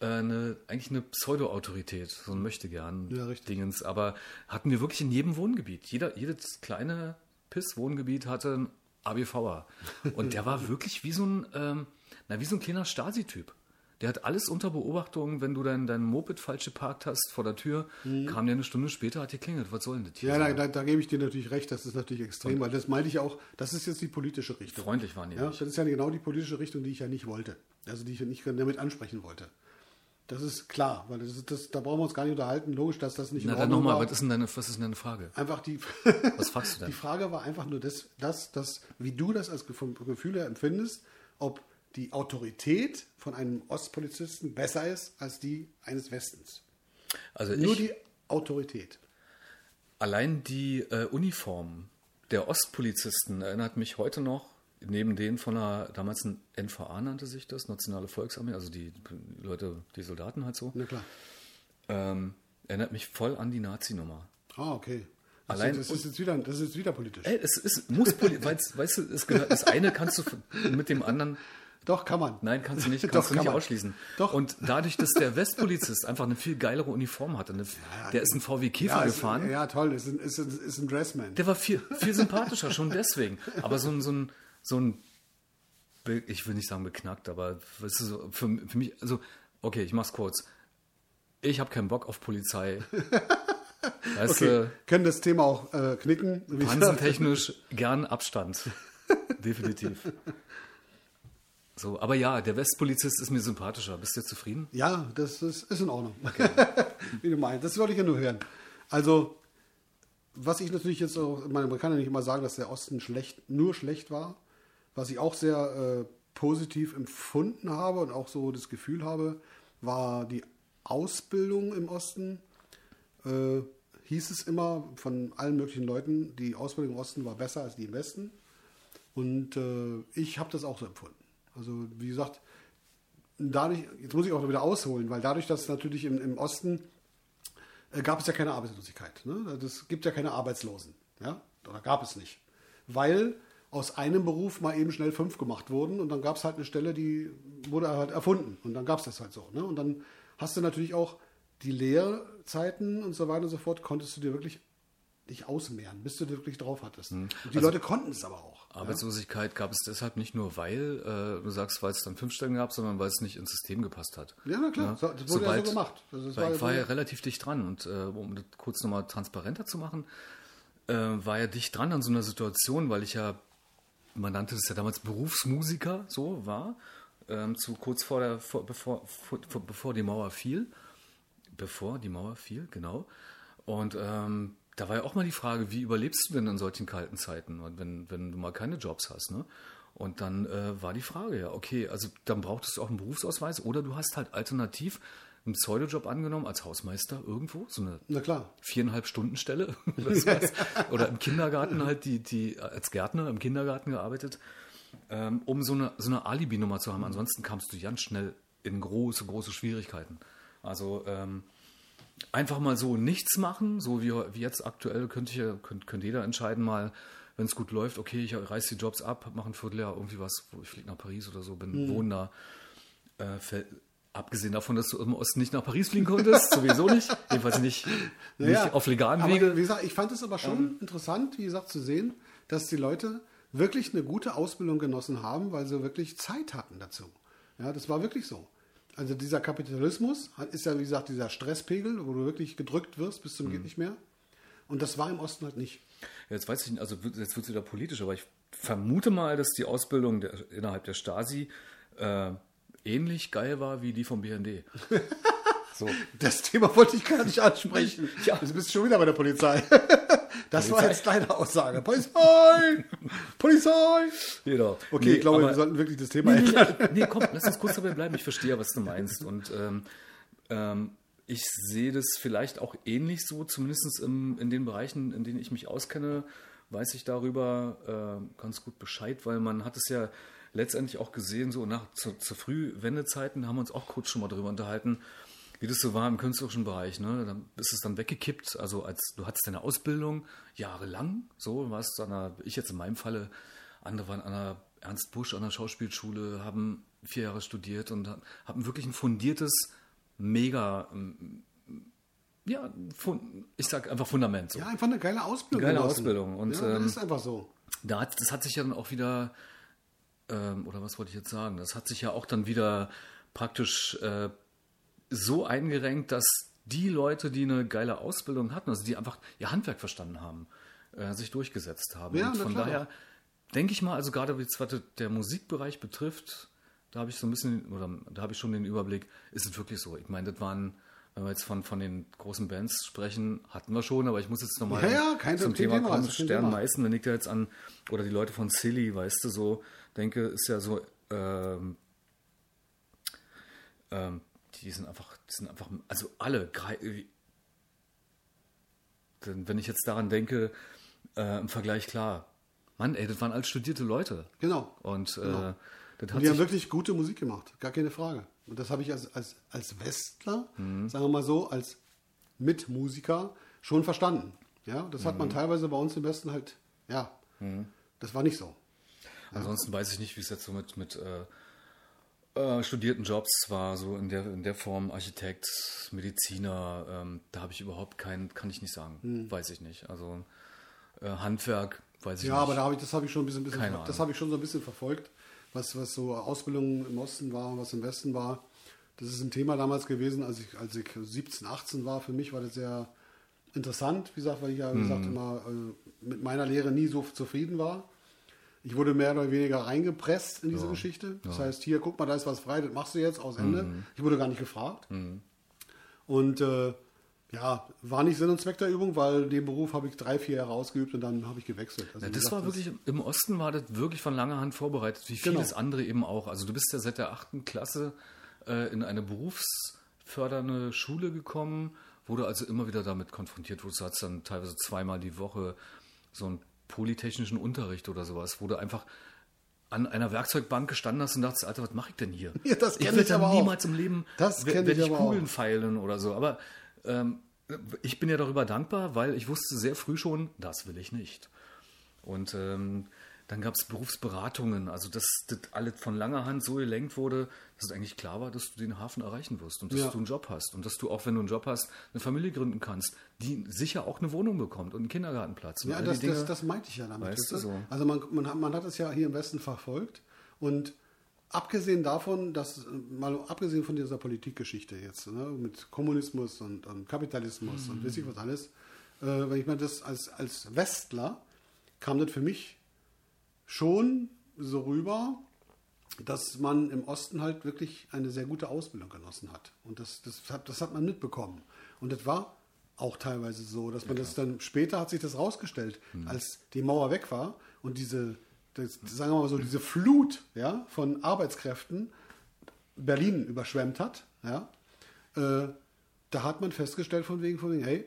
Äh, eine, eigentlich eine Pseudo-Autorität, so ein möchte gern Ja. Aber hatten wir wirklich in jedem Wohngebiet. Jeder, jedes kleine Piss-Wohngebiet hatte einen ABVer. Und der war wirklich wie so ein, ähm, na, wie so ein kleiner Stasi-Typ. Der hat alles unter Beobachtung, wenn du dein, dein Moped falsch geparkt hast vor der Tür, kam der eine Stunde später, hat geklingelt. Was soll denn das hier Mhm. Ja, da, da, da gebe ich dir natürlich recht, das ist natürlich extrem, weil das meinte ich auch, das ist jetzt die politische Richtung. Freundlich waren die Ja, nicht. das ist ja genau die politische Richtung, die ich ja nicht wollte. Also die ich nicht damit ansprechen wollte. Das ist klar, weil das ist, das, da brauchen wir uns gar nicht unterhalten. Logisch, dass das nicht Na dann nochmal, was ist denn deine, was ist denn deine Frage? Einfach die, Was fragst du denn? die Frage war einfach nur das, das, das, wie du das als vom Gefühl her empfindest, ob die Autorität von einem Ostpolizisten besser ist als die eines Westens. Also Nur die Autorität. allein die äh, Uniform der Ostpolizisten erinnert mich heute noch, neben denen von einer, damals ein NVA nannte sich das, Nationale Volksarmee, also die Leute, die Soldaten halt so, Na klar. ähm, erinnert mich voll an die Nazi-Nummer. Ah, okay. Das, Allein- das, ist jetzt wieder, das ist wieder politisch. Ey, es ist, muss, poli- weißt, weißt du, es gehört, das eine kannst du mit dem anderen Doch, kann man. Nein, kannst du nicht, Doch, kannst du kann nicht man. ausschließen. Doch. Und dadurch, dass der Westpolizist einfach eine viel geilere Uniform hatte, eine, der ist ein VW Käfer ja, ist, gefahren, ja, toll, ist ein, ist, ein, ist ein Dressman. der war viel, viel sympathischer, schon deswegen. Aber so ein, so ein, so ein, ich will nicht sagen beknackt, aber weißt du, so, für, für mich, also, okay, ich mach's kurz. Ich habe keinen Bock auf Polizei. Weißt Okay, können das Thema auch äh, knicken. du, pansentechnisch gern Abstand. Definitiv. So, aber ja, der Westpolizist ist mir sympathischer. Bist du zufrieden? Ja, das ist, ist in Ordnung. Wie du meinst. Das wollte ich ja nur hören. Also, was ich natürlich jetzt auch, man kann ja nicht immer sagen, dass der Osten schlecht, nur schlecht war. Was ich auch sehr äh, positiv empfunden habe und auch so das Gefühl habe, war die Ausbildung im Osten. Äh, hieß es immer von allen möglichen Leuten, die Ausbildung im Osten war besser als die im Westen. Und äh, ich habe das auch so empfunden. Also, wie gesagt, dadurch, jetzt muss ich auch wieder ausholen, weil dadurch, dass natürlich im, im Osten äh, gab es ja keine Arbeitslosigkeit. Ne? Es gibt ja keine Arbeitslosen. Ja? Oder gab es nicht. Weil aus einem Beruf mal eben schnell fünf gemacht wurden und dann gab es halt eine Stelle, die wurde halt erfunden und dann gab es das halt so. Ne? Und dann hast du natürlich auch die Lehrzeiten und so weiter und so fort, konntest du dir wirklich dich ausmehren, bis du wirklich drauf hattest. Und die Leute konnten es aber auch. Arbeitslosigkeit gab es deshalb nicht nur, weil äh, du sagst, weil es dann fünf Stellen gab, sondern weil es nicht ins System gepasst hat. Ja, na klar, Ja. so- das wurde ja Sobald- so gemacht. Also war ich ja war ja relativ dicht dran und äh, um das kurz nochmal transparenter zu machen, äh, war ja dicht dran an so einer Situation, weil ich ja, man nannte es ja damals Berufsmusiker, so war, ähm, zu kurz vor der, vor, bevor, vor, vor, bevor die Mauer fiel, bevor die Mauer fiel, genau. Und ähm, da war ja auch mal die Frage, wie überlebst du denn in solchen kalten Zeiten, wenn, wenn du mal keine Jobs hast, ne? Und dann äh, war die Frage, ja, okay, also dann brauchtest du auch einen Berufsausweis oder du hast halt alternativ einen Pseudojob angenommen als Hausmeister irgendwo, so eine Na klar. viereinhalb Stunden Stelle oder im Kindergarten halt die, die als Gärtner im Kindergarten gearbeitet, ähm, um so eine, so eine Alibi-Nummer zu haben. Ansonsten kamst du ganz schnell in große, große Schwierigkeiten. Also ähm, einfach mal so nichts machen, so wie, wie jetzt aktuell könnte ich ja, könnte, könnte jeder entscheiden mal, wenn es gut läuft, okay, ich reiße die Jobs ab, mache ein Vierteljahr irgendwie was, wo ich fliege nach Paris oder so, bin wohne da. Äh, fäll- abgesehen davon, dass du im Osten nicht nach Paris fliegen konntest, sowieso nicht, jedenfalls nicht, nicht auf legalen aber Wege. Wie gesagt, ich fand es aber schon Ähm. interessant, wie gesagt, zu sehen, dass die Leute wirklich eine gute Ausbildung genossen haben, weil sie wirklich Zeit hatten dazu. Ja, das war wirklich so. Also dieser Kapitalismus ist ja, wie gesagt, dieser Stresspegel, wo du wirklich gedrückt wirst bis zum Mhm. geht nicht mehr. Und das war im Osten halt nicht. Jetzt weiß ich nicht, also wird- jetzt wird es wieder politisch, aber ich vermute mal, dass die Ausbildung der, innerhalb der Stasi äh, ähnlich geil war wie die vom BND. So. Das Thema wollte ich gar nicht ansprechen. Ja. Du bist schon wieder bei der Polizei. Das war Polizei. jetzt deine Aussage. Polizei! Polizei! Genau. Okay, Nee, ich glaube, aber- wir sollten wirklich das Thema Nee, ändern. nee, nee, komm, lass uns kurz dabei bleiben. Ich verstehe, was du meinst. Und ähm, ähm, ich sehe das vielleicht auch ähnlich so, zumindest im, in den Bereichen, in denen ich mich auskenne, weiß ich darüber äh, ganz gut Bescheid, weil man hat es ja letztendlich auch gesehen, so nach zu, zu Frühwendezeiten haben wir uns auch kurz schon mal darüber unterhalten, wie das so war im künstlerischen Bereich. Ne? Dann ist es dann weggekippt. Also als du hattest deine Ausbildung jahrelang, so warst du an einer, ich jetzt in meinem Falle, andere waren an einer Ernst Busch an der Schauspielschule, haben vier Jahre studiert und haben wirklich ein fundiertes, mega, ähm, ja, ich sag einfach Fundament. So. Ja, einfach eine geile Ausbildung. Geile genossen. Ausbildung. Und, ja, das ähm, ist einfach so. Da hat, das hat sich ja dann auch wieder, ähm, oder was wollte ich jetzt sagen? Das hat sich ja auch dann wieder praktisch äh, so eingerenkt, dass die Leute, die eine geile Ausbildung hatten, also die einfach ihr Handwerk verstanden haben, äh, sich durchgesetzt haben. Ja, Und von klar daher denke ich mal, also gerade was der Musikbereich betrifft, da habe ich so ein bisschen, oder da habe ich schon den Überblick, ist es wirklich so. Ich meine, das waren, wenn wir jetzt von, von den großen Bands sprechen, hatten wir schon, aber ich muss jetzt nochmal Ja, ja, zum Thema Thema, kommen. Stern meisten, wenn ich da jetzt an, oder die Leute von Silly, weißt du, so denke, ist ja so, ähm, ähm, die sind einfach, die sind einfach, also alle, wenn ich jetzt daran denke, äh, im Vergleich klar, Mann, ey, das waren alles studierte Leute. Genau. Und äh, Genau. das Und hat die haben wirklich gute Musik gemacht, gar keine Frage. Und das habe ich als, als, als Westler, Mhm. sagen wir mal so, als Mitmusiker schon verstanden. Ja, das hat Mhm. man teilweise bei uns im Westen halt, ja, das war nicht so. ansonsten weiß ich nicht, wie es jetzt so mit, mit äh, äh, studierten Jobs war, so in der, in der Form Architekt, Mediziner, ähm, da habe ich überhaupt keinen, kann ich nicht sagen, Hm. weiß ich nicht. Also äh, Handwerk, weiß ich Ja, nicht. aber da habe ich, das habe ich schon ein bisschen, bisschen Keine das habe ich schon so ein bisschen verfolgt, was, was so Ausbildung im Osten war, was im Westen war. Das ist ein Thema damals gewesen, als ich, als ich 17, 18 war. Für mich war das sehr interessant, wie gesagt, weil ich ja, wie gesagt, immer äh, mit meiner Lehre nie so zufrieden war. Ich wurde mehr oder weniger reingepresst in diese Geschichte. Das heißt, hier, guck mal, da ist was frei, das machst du jetzt aus Ende. Mhm. Ich wurde gar nicht gefragt. Und äh, ja, war nicht Sinn und Zweck der Übung, weil den Beruf habe ich drei, vier Jahre ausgeübt und dann habe ich gewechselt. Also, Ja, das gesagt, war wirklich, im Osten war das wirklich von langer Hand vorbereitet, wie vieles Genau. andere eben auch. Also du bist ja seit der achten Klasse äh, in eine berufsfördernde Schule gekommen, wurde also immer wieder damit konfrontiert, wo du hast dann teilweise zweimal die Woche so einen polytechnischen Unterricht oder sowas, wo du einfach an einer Werkzeugbank gestanden hast und dachtest, Alter, was mache ich denn hier? Ja, das ich kenn werde ich dann aber auch. niemals im Leben Das wer- kenn werd ich ich Kugeln auch. feilen oder so. Aber ähm, ich bin ja darüber dankbar, weil ich wusste sehr früh schon, das will ich nicht. Und ähm, Dann gab es Berufsberatungen, also dass das alles von langer Hand so gelenkt wurde, dass es eigentlich klar war, dass du den Hafen erreichen wirst und dass Ja. du einen Job hast und dass du auch, wenn du einen Job hast, eine Familie gründen kannst, die sicher auch eine Wohnung bekommt und einen Kindergartenplatz. Und Ja, das, Dinge. das, das meinte ich ja damit. Weißt du, so. Also man, man, hat, man hat es ja hier im Westen verfolgt und abgesehen davon, dass mal abgesehen von dieser Politikgeschichte jetzt, ne, mit Kommunismus und, und Kapitalismus Mhm. und weiß ich was alles, äh, wenn ich mir das als, als Westler kam das für mich schon so rüber, dass man im Osten halt wirklich eine sehr gute Ausbildung genossen hat. Und das, das, hat, das hat man mitbekommen. Und das war auch teilweise so, dass man das dann später hat sich das rausgestellt, als die Mauer weg war und diese, das, sagen wir mal so, diese Flut ja, von Arbeitskräften Berlin überschwemmt hat, ja, äh, da hat man festgestellt von wegen, von wegen, hey,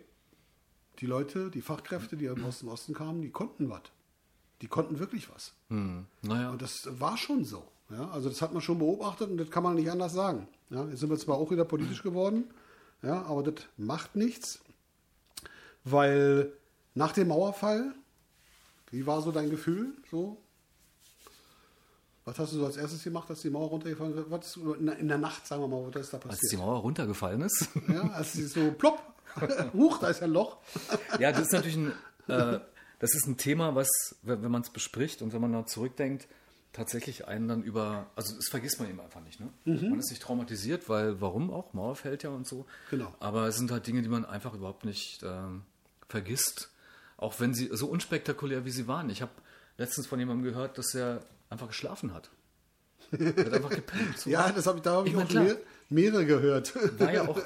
die Leute, die Fachkräfte, die aus dem Osten kamen, die konnten was. Die konnten wirklich was. Hm, naja, Und das war schon so. Ja? Also das hat man schon beobachtet und das kann man nicht anders sagen. Ja? Jetzt sind wir zwar auch wieder politisch geworden, ja, aber das macht nichts, weil nach dem Mauerfall, wie war so dein Gefühl? So? Was hast du so als erstes gemacht, als die Mauer runtergefallen ist? Was ist in der- Nacht, sagen wir mal, was ist da als die passiert? Mauer runtergefallen ist. Ja, als sie so plopp, huch, da ist ein Loch. Ja, das ist natürlich ein, äh, das ist ein Thema, was, wenn, man es bespricht und wenn man da zurückdenkt, tatsächlich einen dann über, also das vergisst man eben einfach nicht. Ne? Man ist nicht traumatisiert, weil warum auch? Mauer fällt ja und so. Genau. Aber es sind halt Dinge, die man einfach überhaupt nicht ähm, vergisst, auch wenn sie so unspektakulär wie sie waren. Ich habe letztens von jemandem gehört, dass er einfach geschlafen hat. Er hat einfach gepennt. So. Ja, das hab ich, da habe ich, Ich mein, auch mehr, mehrere gehört. war ja auch,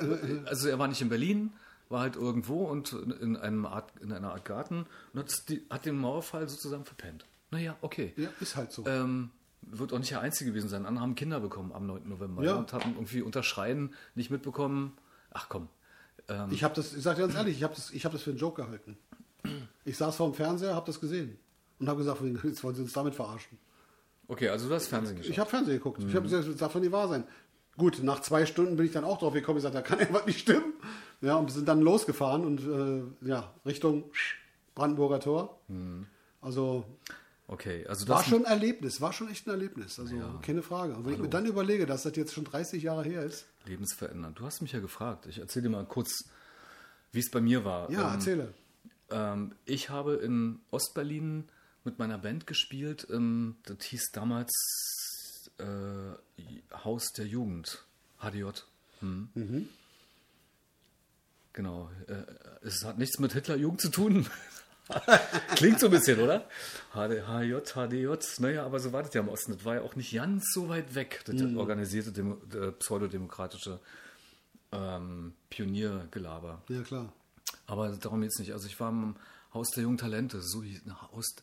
also er war nicht in Berlin, war halt irgendwo und in, einem Art, in einer Art Garten und hat, die, hat den Mauerfall sozusagen verpennt. Naja, okay. ja, ist halt so. Ähm, wird auch nicht der Einzige gewesen sein. Andere haben Kinder bekommen am 9. November Ja. ja. und haben irgendwie unter Schreien nicht mitbekommen. Ach komm. Ähm, Ich habe das, ich sage dir ganz ehrlich, ich habe das, ich hab das für einen Joke gehalten. Ich saß vor dem Fernseher, habe das gesehen und habe gesagt, jetzt wollen sie uns damit verarschen. okay, also du hast Fernsehen geschaut. Ich habe Fernsehen geguckt. Ich habe gesagt, das darf doch nicht wahr sein. Gut, nach zwei Stunden bin ich dann auch drauf gekommen. Ich sagte, da kann irgendwas nicht stimmen. Ja, und wir sind dann losgefahren und äh, ja, Richtung Brandenburger Tor. Also okay, also war schon ein Erlebnis, war schon echt ein Erlebnis. Also keine Frage. Und wenn ich mir dann überlege, dass das jetzt schon 30 Jahre her ist. lebensverändernd. Du hast mich ja gefragt. Ich erzähle dir mal kurz, wie es bei mir war. Ja, Ähm, erzähle. Ähm, ich habe in Ostberlin mit meiner Band gespielt. Ähm, das hieß damals äh, Haus der Jugend, HDJ. Hm. Genau. Äh, es hat nichts mit Hitlerjugend zu tun. Klingt so ein bisschen, oder? HD, HJ, HDJ. Naja, aber so war das ja im Osten. Das war ja auch nicht ganz so weit weg, das organisierte Demo äh, pseudodemokratische ähm, Pioniergelaber. Ja, klar. Aber darum jetzt nicht. Also ich war im Haus der jungen Talente, so hieß na, Haus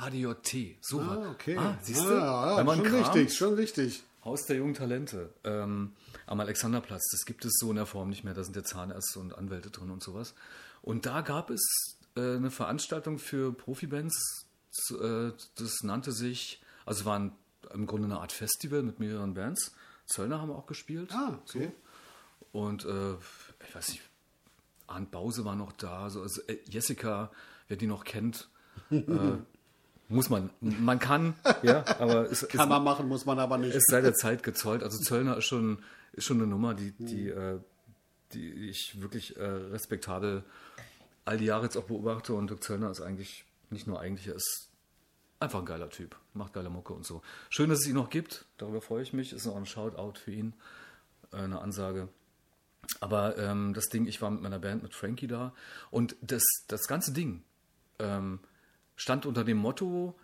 HDJT. So war. Ah, okay. Ah, siehst du? Ah, ja, schon richtig, schon richtig. Haus der jungen Talente ähm, am Alexanderplatz. Das gibt es so in der Form nicht mehr. Da sind ja Zahnärzte und Anwälte drin und sowas. Und da gab es äh, eine Veranstaltung für Profibands. Äh, das nannte sich, also war ein, im Grunde eine Art Festival mit mehreren Bands. Zöllner haben auch gespielt. Ah, okay. Und äh, ich weiß nicht, Arndt Bause war noch da, so, also, äh, Jessica, wer die noch kennt, äh, muss man. Man kann, ja, aber es, Kann es, man machen, muss man aber nicht. es sei der Zeit gezollt. Also Zöllner ist schon, ist schon eine Nummer, die, die, äh, die ich wirklich äh, respektabel all die Jahre jetzt auch beobachte. Und Dirk Zöllner ist eigentlich, nicht nur eigentlich, er ist einfach ein geiler Typ. Macht geile Mucke und so. Schön, dass es ihn noch gibt. Darüber freue ich mich. Ist noch ein Shoutout für ihn. Äh, eine Ansage. Aber ähm, das Ding, ich war mit meiner Band, mit Frankie da. Und das, das ganze Ding ähm, stand unter dem Motto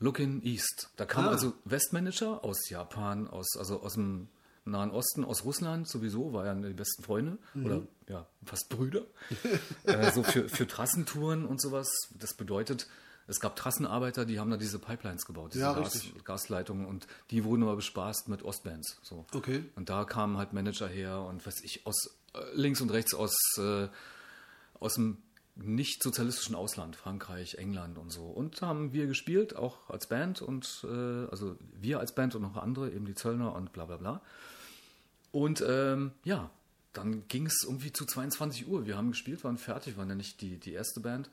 Looking East. Da kamen Ah. also Westmanager aus Japan, aus, also aus dem Nahen Osten, aus Russland sowieso, war ja die besten Freunde oder ja, fast Brüder. äh, so für, für Trassentouren und sowas. Das bedeutet, es gab Trassenarbeiter, die haben da diese Pipelines gebaut, diese Ja, Gas. Gasleitungen und die wurden aber bespaßt mit Ostbands. So. Okay. Und da kamen halt Manager her und weiß ich, aus äh, links und rechts aus, äh, aus dem nicht sozialistischen Ausland, Frankreich, England und so. Und da haben wir gespielt, auch als Band und äh, also wir als Band und noch andere, eben die Zöllner und bla bla bla. Und ähm, ja, dann ging es irgendwie zu 22 Uhr. Wir haben gespielt, waren fertig, waren ja nicht die, die erste Band.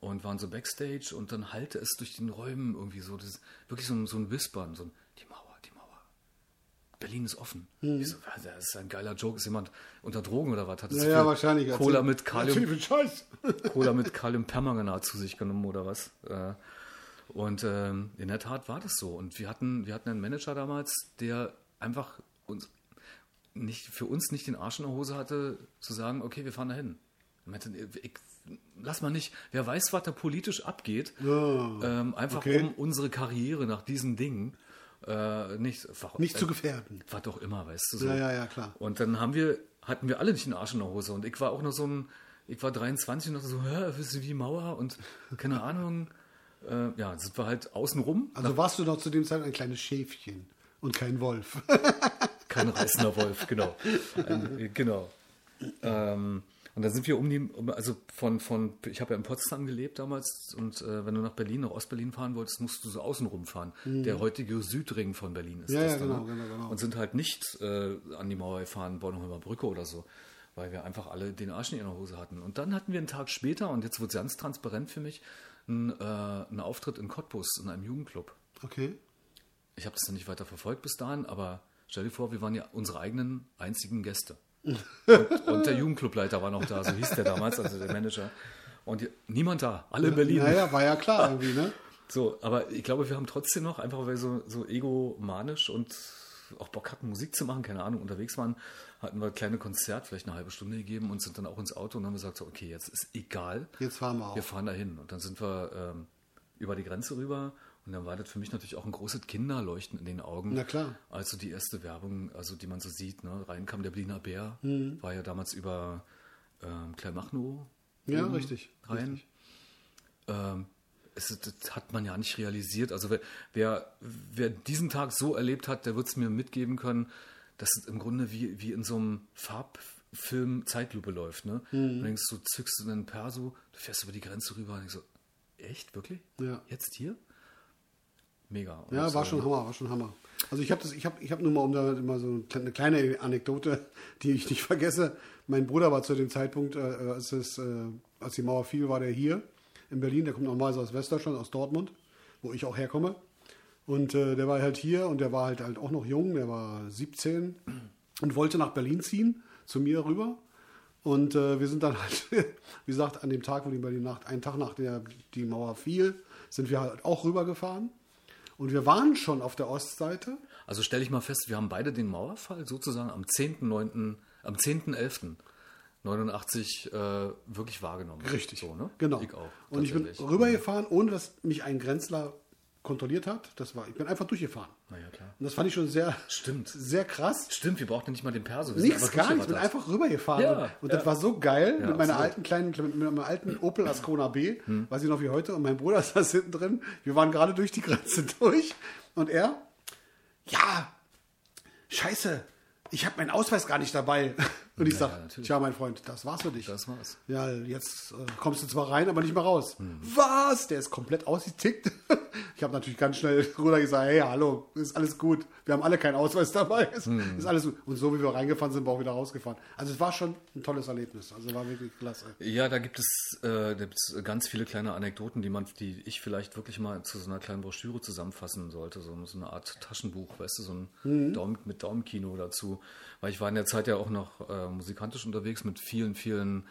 und waren so Backstage und dann hallte es durch den Räumen irgendwie so, das, wirklich so ein, so ein Wispern, so ein, die Mauer. Berlin ist offen. Mhm. Ich so, "Was, das ist ein geiler Joke. Ist jemand unter Drogen oder was? Hat es Ja, wahrscheinlich. Cola mit Kalium. Cola mit Kaliumpermanganat zu sich genommen oder was. Äh, Und ähm, in der Tat war das so. Und wir hatten, wir hatten einen Manager damals, der einfach uns nicht, für uns nicht den Arsch in der Hose hatte, zu sagen, okay, wir fahren dahin. Ich, lass mal nicht, wer weiß, was da politisch abgeht, ähm, einfach okay. um unsere Karriere nach diesen Dingen äh, nicht, war, Nicht zu gefährden. war doch immer, weißt du so. Ja, ja, ja, klar. Und dann haben wir, hatten wir alle nicht den Arsch in der Hose. Und ich war auch noch so ein, ich war 23 und dachte so, hä, wisst ihr wie Mauer und keine Ahnung. Äh, ja, sind wir halt außen rum, Also warst du doch zu dem Zeitpunkt ein kleines Schäfchen und kein Wolf. kein reißender Wolf, genau. Ein, äh, genau. Ähm, und da sind wir um die, also von, von ich habe ja in Potsdam gelebt damals und äh, wenn du nach Berlin, nach Ostberlin fahren wolltest, musst du so außen rumfahren. Der heutige Südring von Berlin ist Mhm. Ja, das ja, genau, ne? genau, genau. Und sind halt nicht äh, an die Mauer gefahren, Bornholmer Brücke oder so, weil wir einfach alle den Arsch in der Hose hatten. Und dann hatten wir einen Tag später, und jetzt wird es ganz transparent für mich, einen, äh, einen Auftritt in Cottbus in einem Jugendclub. Okay. Ich habe das dann nicht weiter verfolgt bis dahin, aber stell dir vor, wir waren ja unsere eigenen einzigen Gäste. Und, und der Jugendclubleiter war noch da, so hieß der damals, also der Manager. Und die, niemand da, alle in Berlin. Naja, war ja klar irgendwie, ne? So, aber ich glaube, wir haben trotzdem noch, einfach weil wir so, so egomanisch und auch Bock hatten, Musik zu machen, keine Ahnung, unterwegs waren, hatten wir ein kleines Konzert, vielleicht eine halbe Stunde gegeben und sind dann auch ins Auto und haben gesagt, so, okay, jetzt ist egal, Jetzt fahren wir auch. wir fahren dahin. Und dann sind wir ähm, über die Grenze rüber und dann war das für mich natürlich auch ein großes Kinderleuchten in den Augen. Na klar. Also die erste Werbung, also die man so sieht, ne, reinkam der Berliner Bär, Mhm. war ja damals über ähm, Kleinmachnow Ja, richtig. rein. richtig. Ähm, es, das hat man ja nicht realisiert. Also wer, wer, wer diesen Tag so erlebt hat, der wird es mir mitgeben können, dass es im Grunde wie, wie in so einem Farbfilm Zeitlupe läuft. Ne? Mhm. Du denkst, du zückst einen Perso, du fährst über die Grenze rüber und ich so, echt, wirklich? Ja. Jetzt hier? Mega. Und Ja, war schon Hammer, war schon Hammer. Also ich habe das, ich habe, ich habe nur mal um da mal so eine kleine Anekdote, die ich nicht vergesse. Mein Bruder war zu dem Zeitpunkt, äh, als es, äh, als die Mauer fiel, war der hier in Berlin. Der kommt normalerweise aus Westdeutschland, aus Dortmund, wo ich auch herkomme. Und äh, der war halt hier und der war halt, halt auch noch jung, der war 17 und wollte nach Berlin ziehen, zu mir rüber. Und äh, wir sind dann halt, wie gesagt, an dem Tag, wo die Berlin Nacht, einen Tag nach der die Mauer fiel, sind wir halt auch rübergefahren. Und wir waren schon auf der Ostseite. Also stelle ich mal fest, wir haben beide den Mauerfall sozusagen am 10.9., am 10.11.89 äh, wirklich wahrgenommen. Richtig. So, ne? Genau. Ich auch. Und ich bin rübergefahren, ohne dass mich ein Grenzler kontrolliert hat. Das war, ich bin einfach durchgefahren. Na ja, klar. Und das fand ich schon sehr, Stimmt. sehr krass. Stimmt, wir brauchten nicht mal den Perso. Nichts, gar nichts. Ich bin einfach rübergefahren. Ja, und und ja. das war so geil Ja, mit meiner absolut. alten kleinen, mit meinem alten Opel Ascona B, Hm. weiß ich noch wie heute. Und mein Bruder saß hinten drin. Wir waren gerade durch die Grenze durch. Und er, ja, scheiße, ich habe meinen Ausweis gar nicht dabei. Und ich Ja, sag, ja, tja, mein Freund, das war's für dich. Das war's. Ja, jetzt äh, kommst du zwar rein, aber nicht mehr raus. Hm. Was? Der ist komplett ausgetickt. Ich habe natürlich ganz schnell Bruder gesagt, hey, hallo, ist alles gut. Wir haben alle keinen Ausweis dabei. Ist, Hm. ist alles gut. Und so wie wir reingefahren sind, sind wir auch wieder rausgefahren. Also es war schon ein tolles Erlebnis. Also war wirklich klasse. Ja, da gibt es, äh, da gibt's ganz viele kleine Anekdoten, die man, die ich vielleicht wirklich mal zu so einer kleinen Broschüre zusammenfassen sollte, so, so eine Art Taschenbuch, weißt du, so ein Mhm. Daumen, mit Daumenkino dazu. Weil ich war in der Zeit ja auch noch äh, musikantisch unterwegs mit vielen, vielen,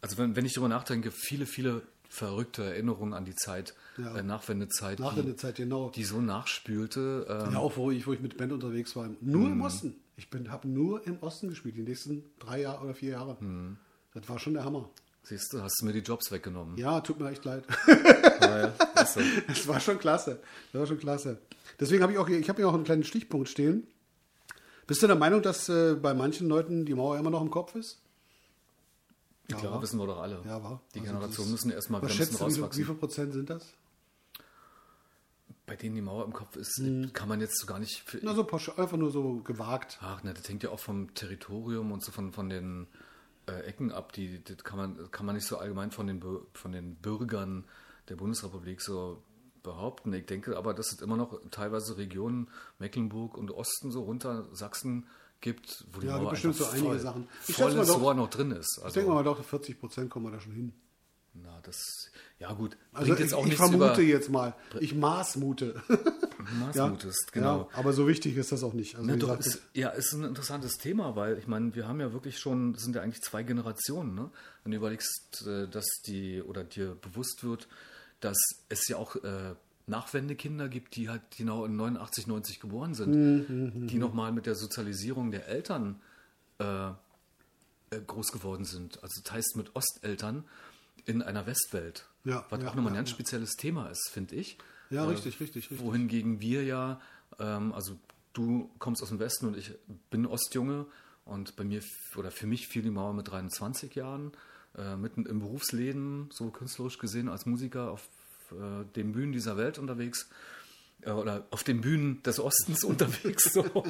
also wenn, wenn ich darüber nachdenke, viele, viele verrückte Erinnerungen an die Zeit, Ja. äh, Nachwendezeit, Nachwendezeit, genau. die, die so nachspülte. ähm, Ja, auch wo ich, wo ich mit Band unterwegs war. Nur Hm. im Osten. Ich habe nur im Osten gespielt, die nächsten drei Jahre oder vier Jahre. Hm. Das war schon der Hammer. Siehst du, hast du mir die Jobs weggenommen. Ja, tut mir echt leid. Weil, Das war schon klasse. Das war schon klasse. Deswegen habe ich auch ich habe hier auch einen kleinen Stichpunkt stehen. Bist du der Meinung, dass äh, bei manchen Leuten die Mauer immer noch im Kopf ist? Ja, klar, wa? wissen wir doch alle. Ja, war. Die Also Generationen müssen erstmal bremsen schätzt du, wie rauswachsen. wie viel Prozent sind das? Bei denen die Mauer im Kopf ist, Hm. kann man jetzt so gar nicht. Na, so pauschal, einfach nur so gewagt. Ach, ne, das hängt ja auch vom Territorium und so von, von den äh, Ecken ab. Die, das kann man, kann man nicht so allgemein von den, von den Bürgern der Bundesrepublik so behaupten. Ich denke aber, dass es immer noch teilweise Regionen, Mecklenburg und Osten, so runter Sachsen gibt, wo die Ja, Mauer bestimmt so einige voll, Sachen. Ich volles doch- Rohr noch drin ist. Ich Also, denke mal doch, 40 Prozent kommen wir da schon hin. Na, das, ja gut, Also ich, ich vermute jetzt mal, ich maßmute. Maßmutest, genau. Ja, aber so wichtig ist das auch nicht. Also Ne, wie doch, gesagt, ist, ja, ist ein interessantes Thema, weil ich meine, wir haben ja wirklich schon, sind ja eigentlich zwei Generationen, ne? Wenn du überlegst, äh, dass die oder dir bewusst wird, dass es ja auch äh, Nachwendekinder gibt, die halt genau in 89, 90 geboren sind, Mhm, die nochmal mit der Sozialisierung der Eltern äh, äh, groß geworden sind. Also das heißt mit Osteltern in einer Westwelt. Ja, was ja, auch nochmal ein ja, ganz ja. spezielles Thema ist, finde ich. Ja, Äh, richtig, richtig, richtig. Wohingegen wir ja, ähm, also du kommst aus dem Westen und ich bin Ostjunge und bei mir oder für mich fiel die Mauer mit 23 Jahren, äh, mitten im Berufsleben, so künstlerisch gesehen als Musiker auf äh, den Bühnen dieser Welt unterwegs äh, oder auf den Bühnen des Ostens unterwegs, so,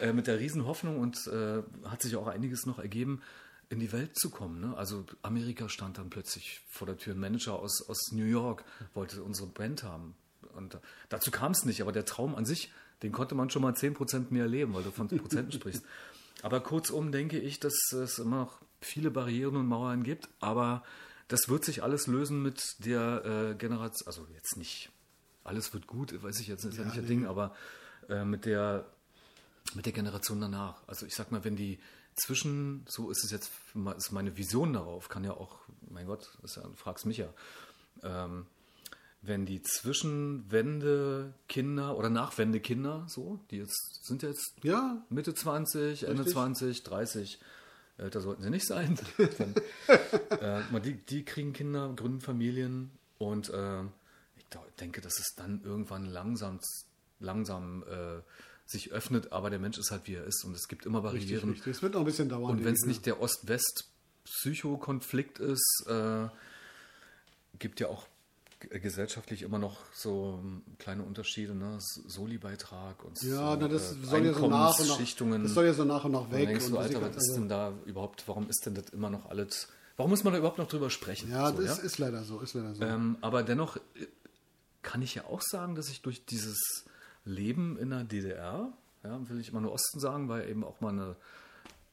äh, mit der Riesenhoffnung und äh, hat sich auch einiges noch ergeben, in die Welt zu kommen. Ne? Also Amerika stand dann plötzlich vor der Tür. Ein Manager aus, aus New York wollte unsere Band haben. Und äh, dazu kam es nicht, aber der Traum an sich, den konnte man schon mal 10% mehr leben, weil du von Prozenten sprichst. Aber kurzum denke ich, dass es immer noch viele Barrieren und Mauern gibt, aber das wird sich alles lösen mit der äh, Generation, also jetzt nicht, alles wird gut, weiß ich jetzt, ist ja, nicht das Ding, aber äh, mit der mit der Generation danach. Also ich sag mal, wenn die zwischen, so ist es jetzt, ist meine Vision darauf, kann ja auch, mein Gott, ist ja, du fragst mich ja, ähm, wenn die Zwischenwende Kinder oder Nachwende Kinder, so, die jetzt sind jetzt Ja, Mitte 20, Ende Richtig. 20, 30, älter sollten sie nicht sein. Dann, äh, die, die kriegen Kinder, gründen Familien und äh, ich denke, dass es dann irgendwann langsam, langsam äh, sich öffnet, aber der Mensch ist halt wie er ist und es gibt immer richtig, Barrieren. richtig. Es wird noch ein bisschen dauern. Und wenn es nicht der Ost-West-Psychokonflikt ist, äh, gibt ja auch gesellschaftlich immer noch so ähm, kleine Unterschiede, ne? Soli-Beitrag und Ja, so, na, das äh, soll ja so nach und nach, Einkommensschichtungen. das soll ja so nach und nach weg. und Alter, das was ist also- denn da überhaupt, warum ist denn das immer noch alles, warum muss man da überhaupt noch drüber sprechen? Ja, so, das ist leider so, ist leider so. ähm, aber dennoch äh, kann ich ja auch sagen, dass ich durch dieses Leben in der DDR, ja, will ich immer nur Osten sagen, war ja eben auch mal eine,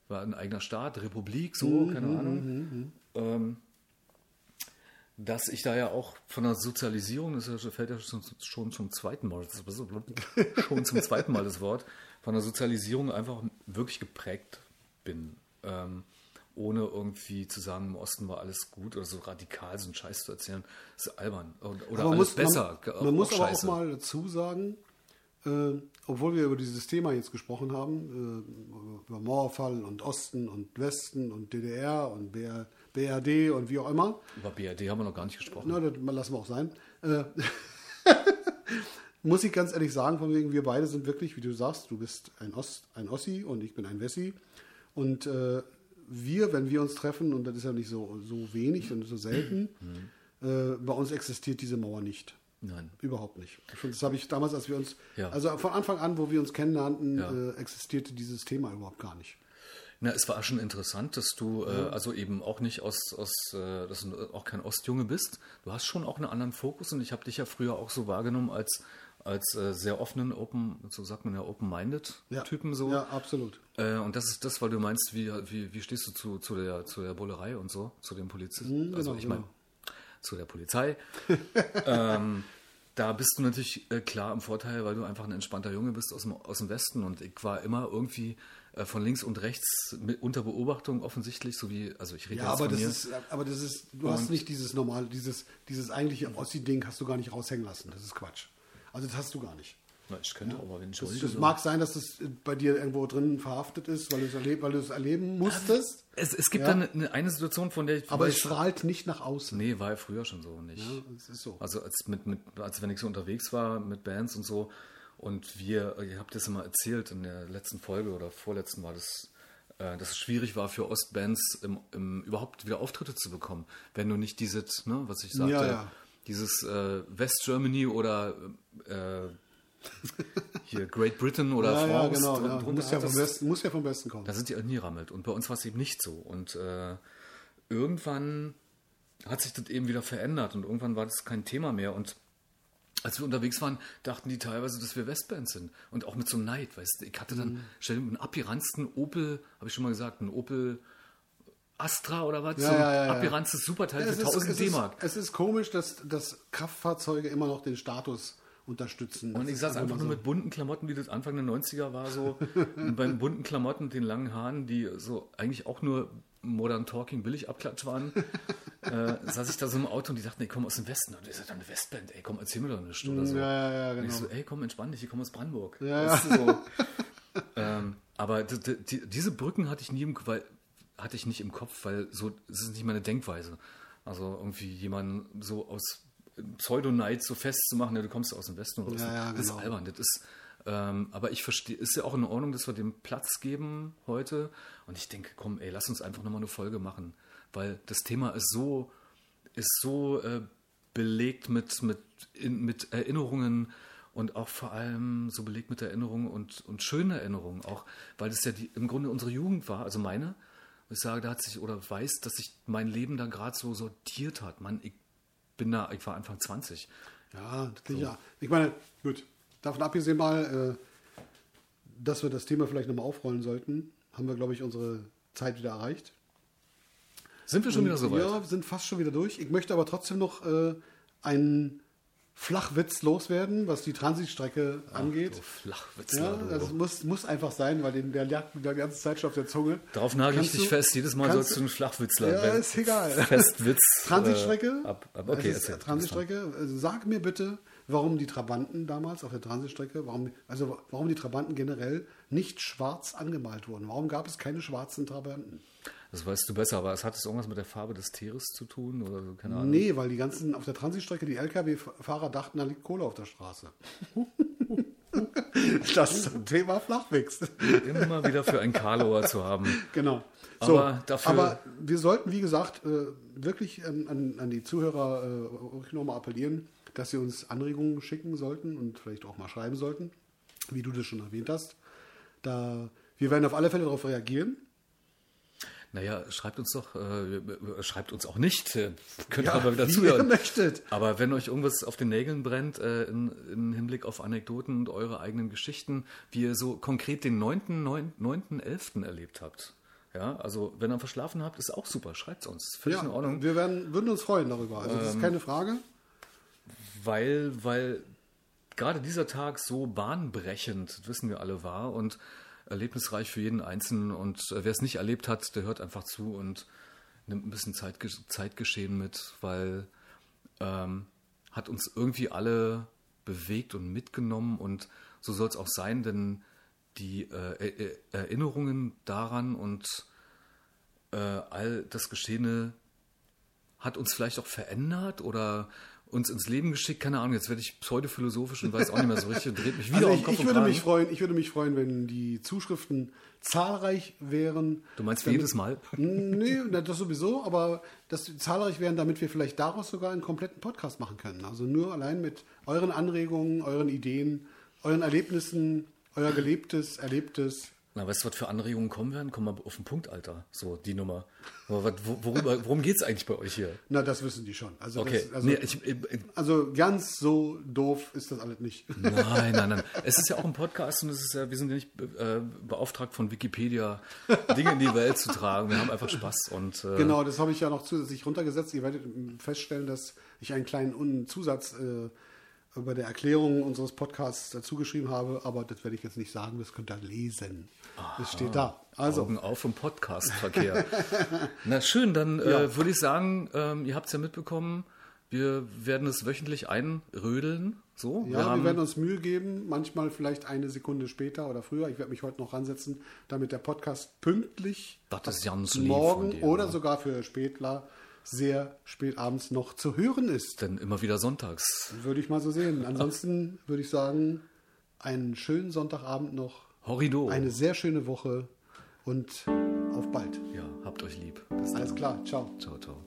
war ein eigener Staat, Republik, so, Mhm, keine Ahnung. Ähm, dass ich da ja auch von der Sozialisierung, das fällt ja schon, schon zum zweiten Mal, das ist schon zum zweiten Mal das Wort, von der Sozialisierung einfach wirklich geprägt bin. Ähm, ohne irgendwie zu sagen, im Osten war alles gut oder so radikal so einen Scheiß zu erzählen, ist albern. Oder, oder alles muss, besser. Man, man muss aber scheiße. auch mal dazu sagen, äh, obwohl wir über dieses Thema jetzt gesprochen haben, äh, über Mauerfall und Osten und Westen und DDR und BR, BRD und wie auch immer, Über BRD haben wir noch gar nicht gesprochen. na, das lassen wir auch sein, äh, muss ich ganz ehrlich sagen, von wegen, wir beide sind wirklich, wie du sagst, du bist ein, Ost, ein Ossi und ich bin ein Wessi. Und äh, wir, wenn wir uns treffen, und das ist ja nicht so, so wenig und so selten, äh, bei uns existiert diese Mauer nicht. Nein. Überhaupt nicht. Das habe ich damals, als wir uns, Ja. also von Anfang an, wo wir uns kennenlernten, Ja. äh, existierte dieses Thema überhaupt gar nicht. Na, es war schon interessant, dass du äh, also eben auch nicht aus, aus äh, dass du auch kein Ostjunge bist. Du hast schon auch einen anderen Fokus und ich habe dich ja früher auch so wahrgenommen als als äh, sehr offenen, open, so sagt man ja, open-minded Ja. Typen so. Ja, absolut. Äh, und das ist das, weil du meinst, wie, wie, wie stehst du zu, zu, der, zu der Bullerei und so, zu den Polizisten? also genau, ich meine, genau. zu der Polizei. ähm, da bist du natürlich äh, klar im Vorteil, weil du einfach ein entspannter Junge bist aus dem, aus dem Westen und ich war immer irgendwie von links und rechts unter Beobachtung offensichtlich, so wie, also ich rede Ja, jetzt aber von das mir. ist, aber das ist, du hast nicht dieses normal, dieses, dieses eigentliche Ossi-Ding hast du gar nicht raushängen lassen. Das ist Quatsch. Also das hast du gar nicht. Na, ich könnte aber, wenn ich Das, das mag sein, dass das bei dir irgendwo drin verhaftet ist, weil du es erleb, weil du es erleben musstest. es, es gibt Ja. dann eine, eine Situation, von der ich Aber es strahlt nicht nach außen. Nee, war ja früher schon so nicht. Ja, das ist so. Also als, mit, mit, als wenn ich so unterwegs war mit Bands und so und wir, ihr habt das immer erzählt in der letzten Folge oder vorletzten war das, äh, dass es schwierig war für Ostbands im, im, überhaupt wieder Auftritte zu bekommen, wenn du nicht dieses, ne, was ich sagte, Ja, ja. dieses äh, West Germany oder äh, hier Great Britain oder ja, ja, France genau. Ja. Muss, ja vom. Westen, muss ja vom Westen kommen. Da sind die nie rammelt. Und bei uns war es eben nicht so. Und äh, irgendwann hat sich das eben wieder verändert und irgendwann war das kein Thema mehr. Und als wir unterwegs waren, dachten die teilweise, dass wir Westbands sind. Und auch mit so Neid, weißt du. Ich hatte dann, stell dir einen abgeranzten Opel, habe ich schon mal gesagt, einen Opel Astra oder was? Ja, so ein ja, ja, abgeranztes Superteil für ist, 1000 es, ist, D-Mark. es ist komisch, dass, dass Kraftfahrzeuge immer noch den Status unterstützen. Und Das ich saß einfach nur so. mit bunten Klamotten, wie das Anfang der 90er war, so und beim bunten Klamotten, den langen Haaren, die so eigentlich auch nur Modern Talking billig abklatsch waren, äh, saß ich da so im Auto und die dachten, ey, komm aus dem Westen. Und ich sagte, eine Westband, ey, komm, erzähl mir doch nichts oder so. Ja, ja, ja, Und ich genau. so, ey, komm, entspann dich, ich komme aus Brandenburg. Ja, Weißt du, so. ähm, aber die, diese Brücken hatte ich nie im, weil, hatte ich nicht im Kopf, weil so, das ist nicht meine Denkweise. Also irgendwie jemanden so aus Pseudo-Neid so festzumachen, ja, du kommst aus dem Westen oder Ja, ja, das ist genau. albern. Das ist, ähm, aber ich verstehe, ist ja auch in Ordnung, dass wir dem Platz geben heute. Und ich denke, komm, ey, lass uns einfach nochmal eine Folge machen. Weil das Thema ist so, ist so äh, belegt mit, mit, in, mit Erinnerungen und auch vor allem so belegt mit Erinnerungen und, und schönen Erinnerungen. Auch weil das ja die, im Grunde unsere Jugend war, also meine. Ich sage, da hat sich oder weiß, dass sich mein Leben da gerade so sortiert hat. Mann, ich bin da, ich war Anfang 20. Ja, sicher. Ich meine, gut, davon abgesehen mal, äh, dass wir das Thema vielleicht nochmal aufrollen sollten, haben wir, glaube ich, unsere Zeit wieder erreicht. Sind wir schon wieder so weit? Ja, wir sind fast schon wieder durch. Ich möchte aber trotzdem noch äh, einen Flachwitz loswerden, was die Transitstrecke angeht. Du Flachwitzler, Ja, das muss, muss einfach sein, weil den, der lag mir die ganze Zeit schon auf der Zunge. Darauf nagel ich dich fest. Jedes Mal sollst du einen Flachwitzler Ja, ist egal. Festwitz. Transitstrecke? Äh, ab, ab, okay, ist. Transitstrecke. Also Sag mir bitte, warum die Trabanten damals auf der Transitstrecke, warum, also warum die Trabanten generell nicht schwarz angemalt wurden. Warum gab es keine schwarzen Trabanten? Das weißt du besser, aber es hat es irgendwas mit der Farbe des Tieres zu tun oder so, keine Ahnung. Nee, weil die ganzen auf der Transitstrecke, die Lkw-Fahrer dachten, da liegt Kohle auf der Straße. das zum Thema Flachwitz. Immer wieder für einen Karlauer zu haben. Genau. Aber dafür- aber wir sollten, wie gesagt, äh, wirklich an, an, die Zuhörer äh, nochmal appellieren, dass sie uns Anregungen schicken sollten und vielleicht auch mal schreiben sollten, wie du das schon erwähnt hast. Da, wir werden auf alle Fälle darauf reagieren. Naja, schreibt uns doch, äh, schreibt uns auch nicht. Äh, könnt Ja, aber wieder wie zuhören. ihr möchtet. Aber wenn euch irgendwas auf den Nägeln brennt, äh, in, in Hinblick auf Anekdoten und eure eigenen Geschichten, wie ihr so konkret den 9., 9., 9., 11. erlebt habt. Ja, also wenn ihr verschlafen habt, ist auch super. Schreibt es uns. Völlig Ja, in Ordnung. wir werden, würden uns freuen darüber. Also das ist keine Frage. Weil, weil gerade dieser Tag so bahnbrechend, wissen wir alle, war und erlebnisreich für jeden Einzelnen. Und äh, wer es nicht erlebt hat, der hört einfach zu und nimmt ein bisschen Zeitge Zeitgeschehen mit, weil ähm, hat uns irgendwie alle bewegt und mitgenommen und so soll es auch sein, denn die äh, Er- Er- Erinnerungen daran und äh, all das Geschehene hat uns vielleicht auch verändert oder uns ins Leben geschickt. Keine Ahnung, jetzt werde ich pseudophilosophisch und weiß auch nicht mehr so richtig und dreht mich wieder Also um ich, Kopf ich, und würde mich freuen, ich würde mich freuen, wenn die Zuschriften zahlreich wären. Du meinst damit- jedes Mal? Nee, das sowieso, aber dass die zahlreich wären, damit wir vielleicht daraus sogar einen kompletten Podcast machen können. Also nur allein mit euren Anregungen, euren Ideen, euren Erlebnissen, euer gelebtes, erlebtes. Na, weißt du, was für Anregungen kommen werden? Komm mal auf den Punkt, Alter. So, die Nummer. Aber was, wo- worüber, worum geht es eigentlich bei euch hier? Na, das wissen die schon. Also, Okay. das, also, nee, ich, ich, also ganz so doof ist das alles nicht. nein, nein, nein. Es ist ja auch ein Podcast und es ist ja, wir sind ja nicht äh, beauftragt von Wikipedia, Dinge in die Welt zu tragen. Wir haben einfach Spaß und äh, Genau, das habe ich ja noch zusätzlich runtergesetzt. Ihr werdet feststellen, dass ich einen kleinen Un- Zusatz äh, bei der Erklärung unseres Podcasts dazu geschrieben habe, aber das werde ich jetzt nicht sagen, das könnt ihr lesen. Das steht da. Also, Augen auf im Podcastverkehr. Na schön, dann äh, Ja. würde ich sagen, ähm, ihr habt es ja mitbekommen, wir werden es wöchentlich einrödeln. So, ja, wir, werden uns Mühe geben, manchmal vielleicht eine Sekunde später oder früher. Ich werde mich heute noch ransetzen, damit der Podcast pünktlich Das ist ganz morgen oder ne? sogar für Spätler sehr spät abends noch zu hören ist. Denn immer wieder sonntags. Würde ich mal so sehen. Ansonsten würde ich sagen, einen schönen Sonntagabend noch. Horrido. Eine sehr schöne Woche und auf bald. Ja, habt euch lieb. Bis dann. Alles klar, ciao. Ciao, ciao.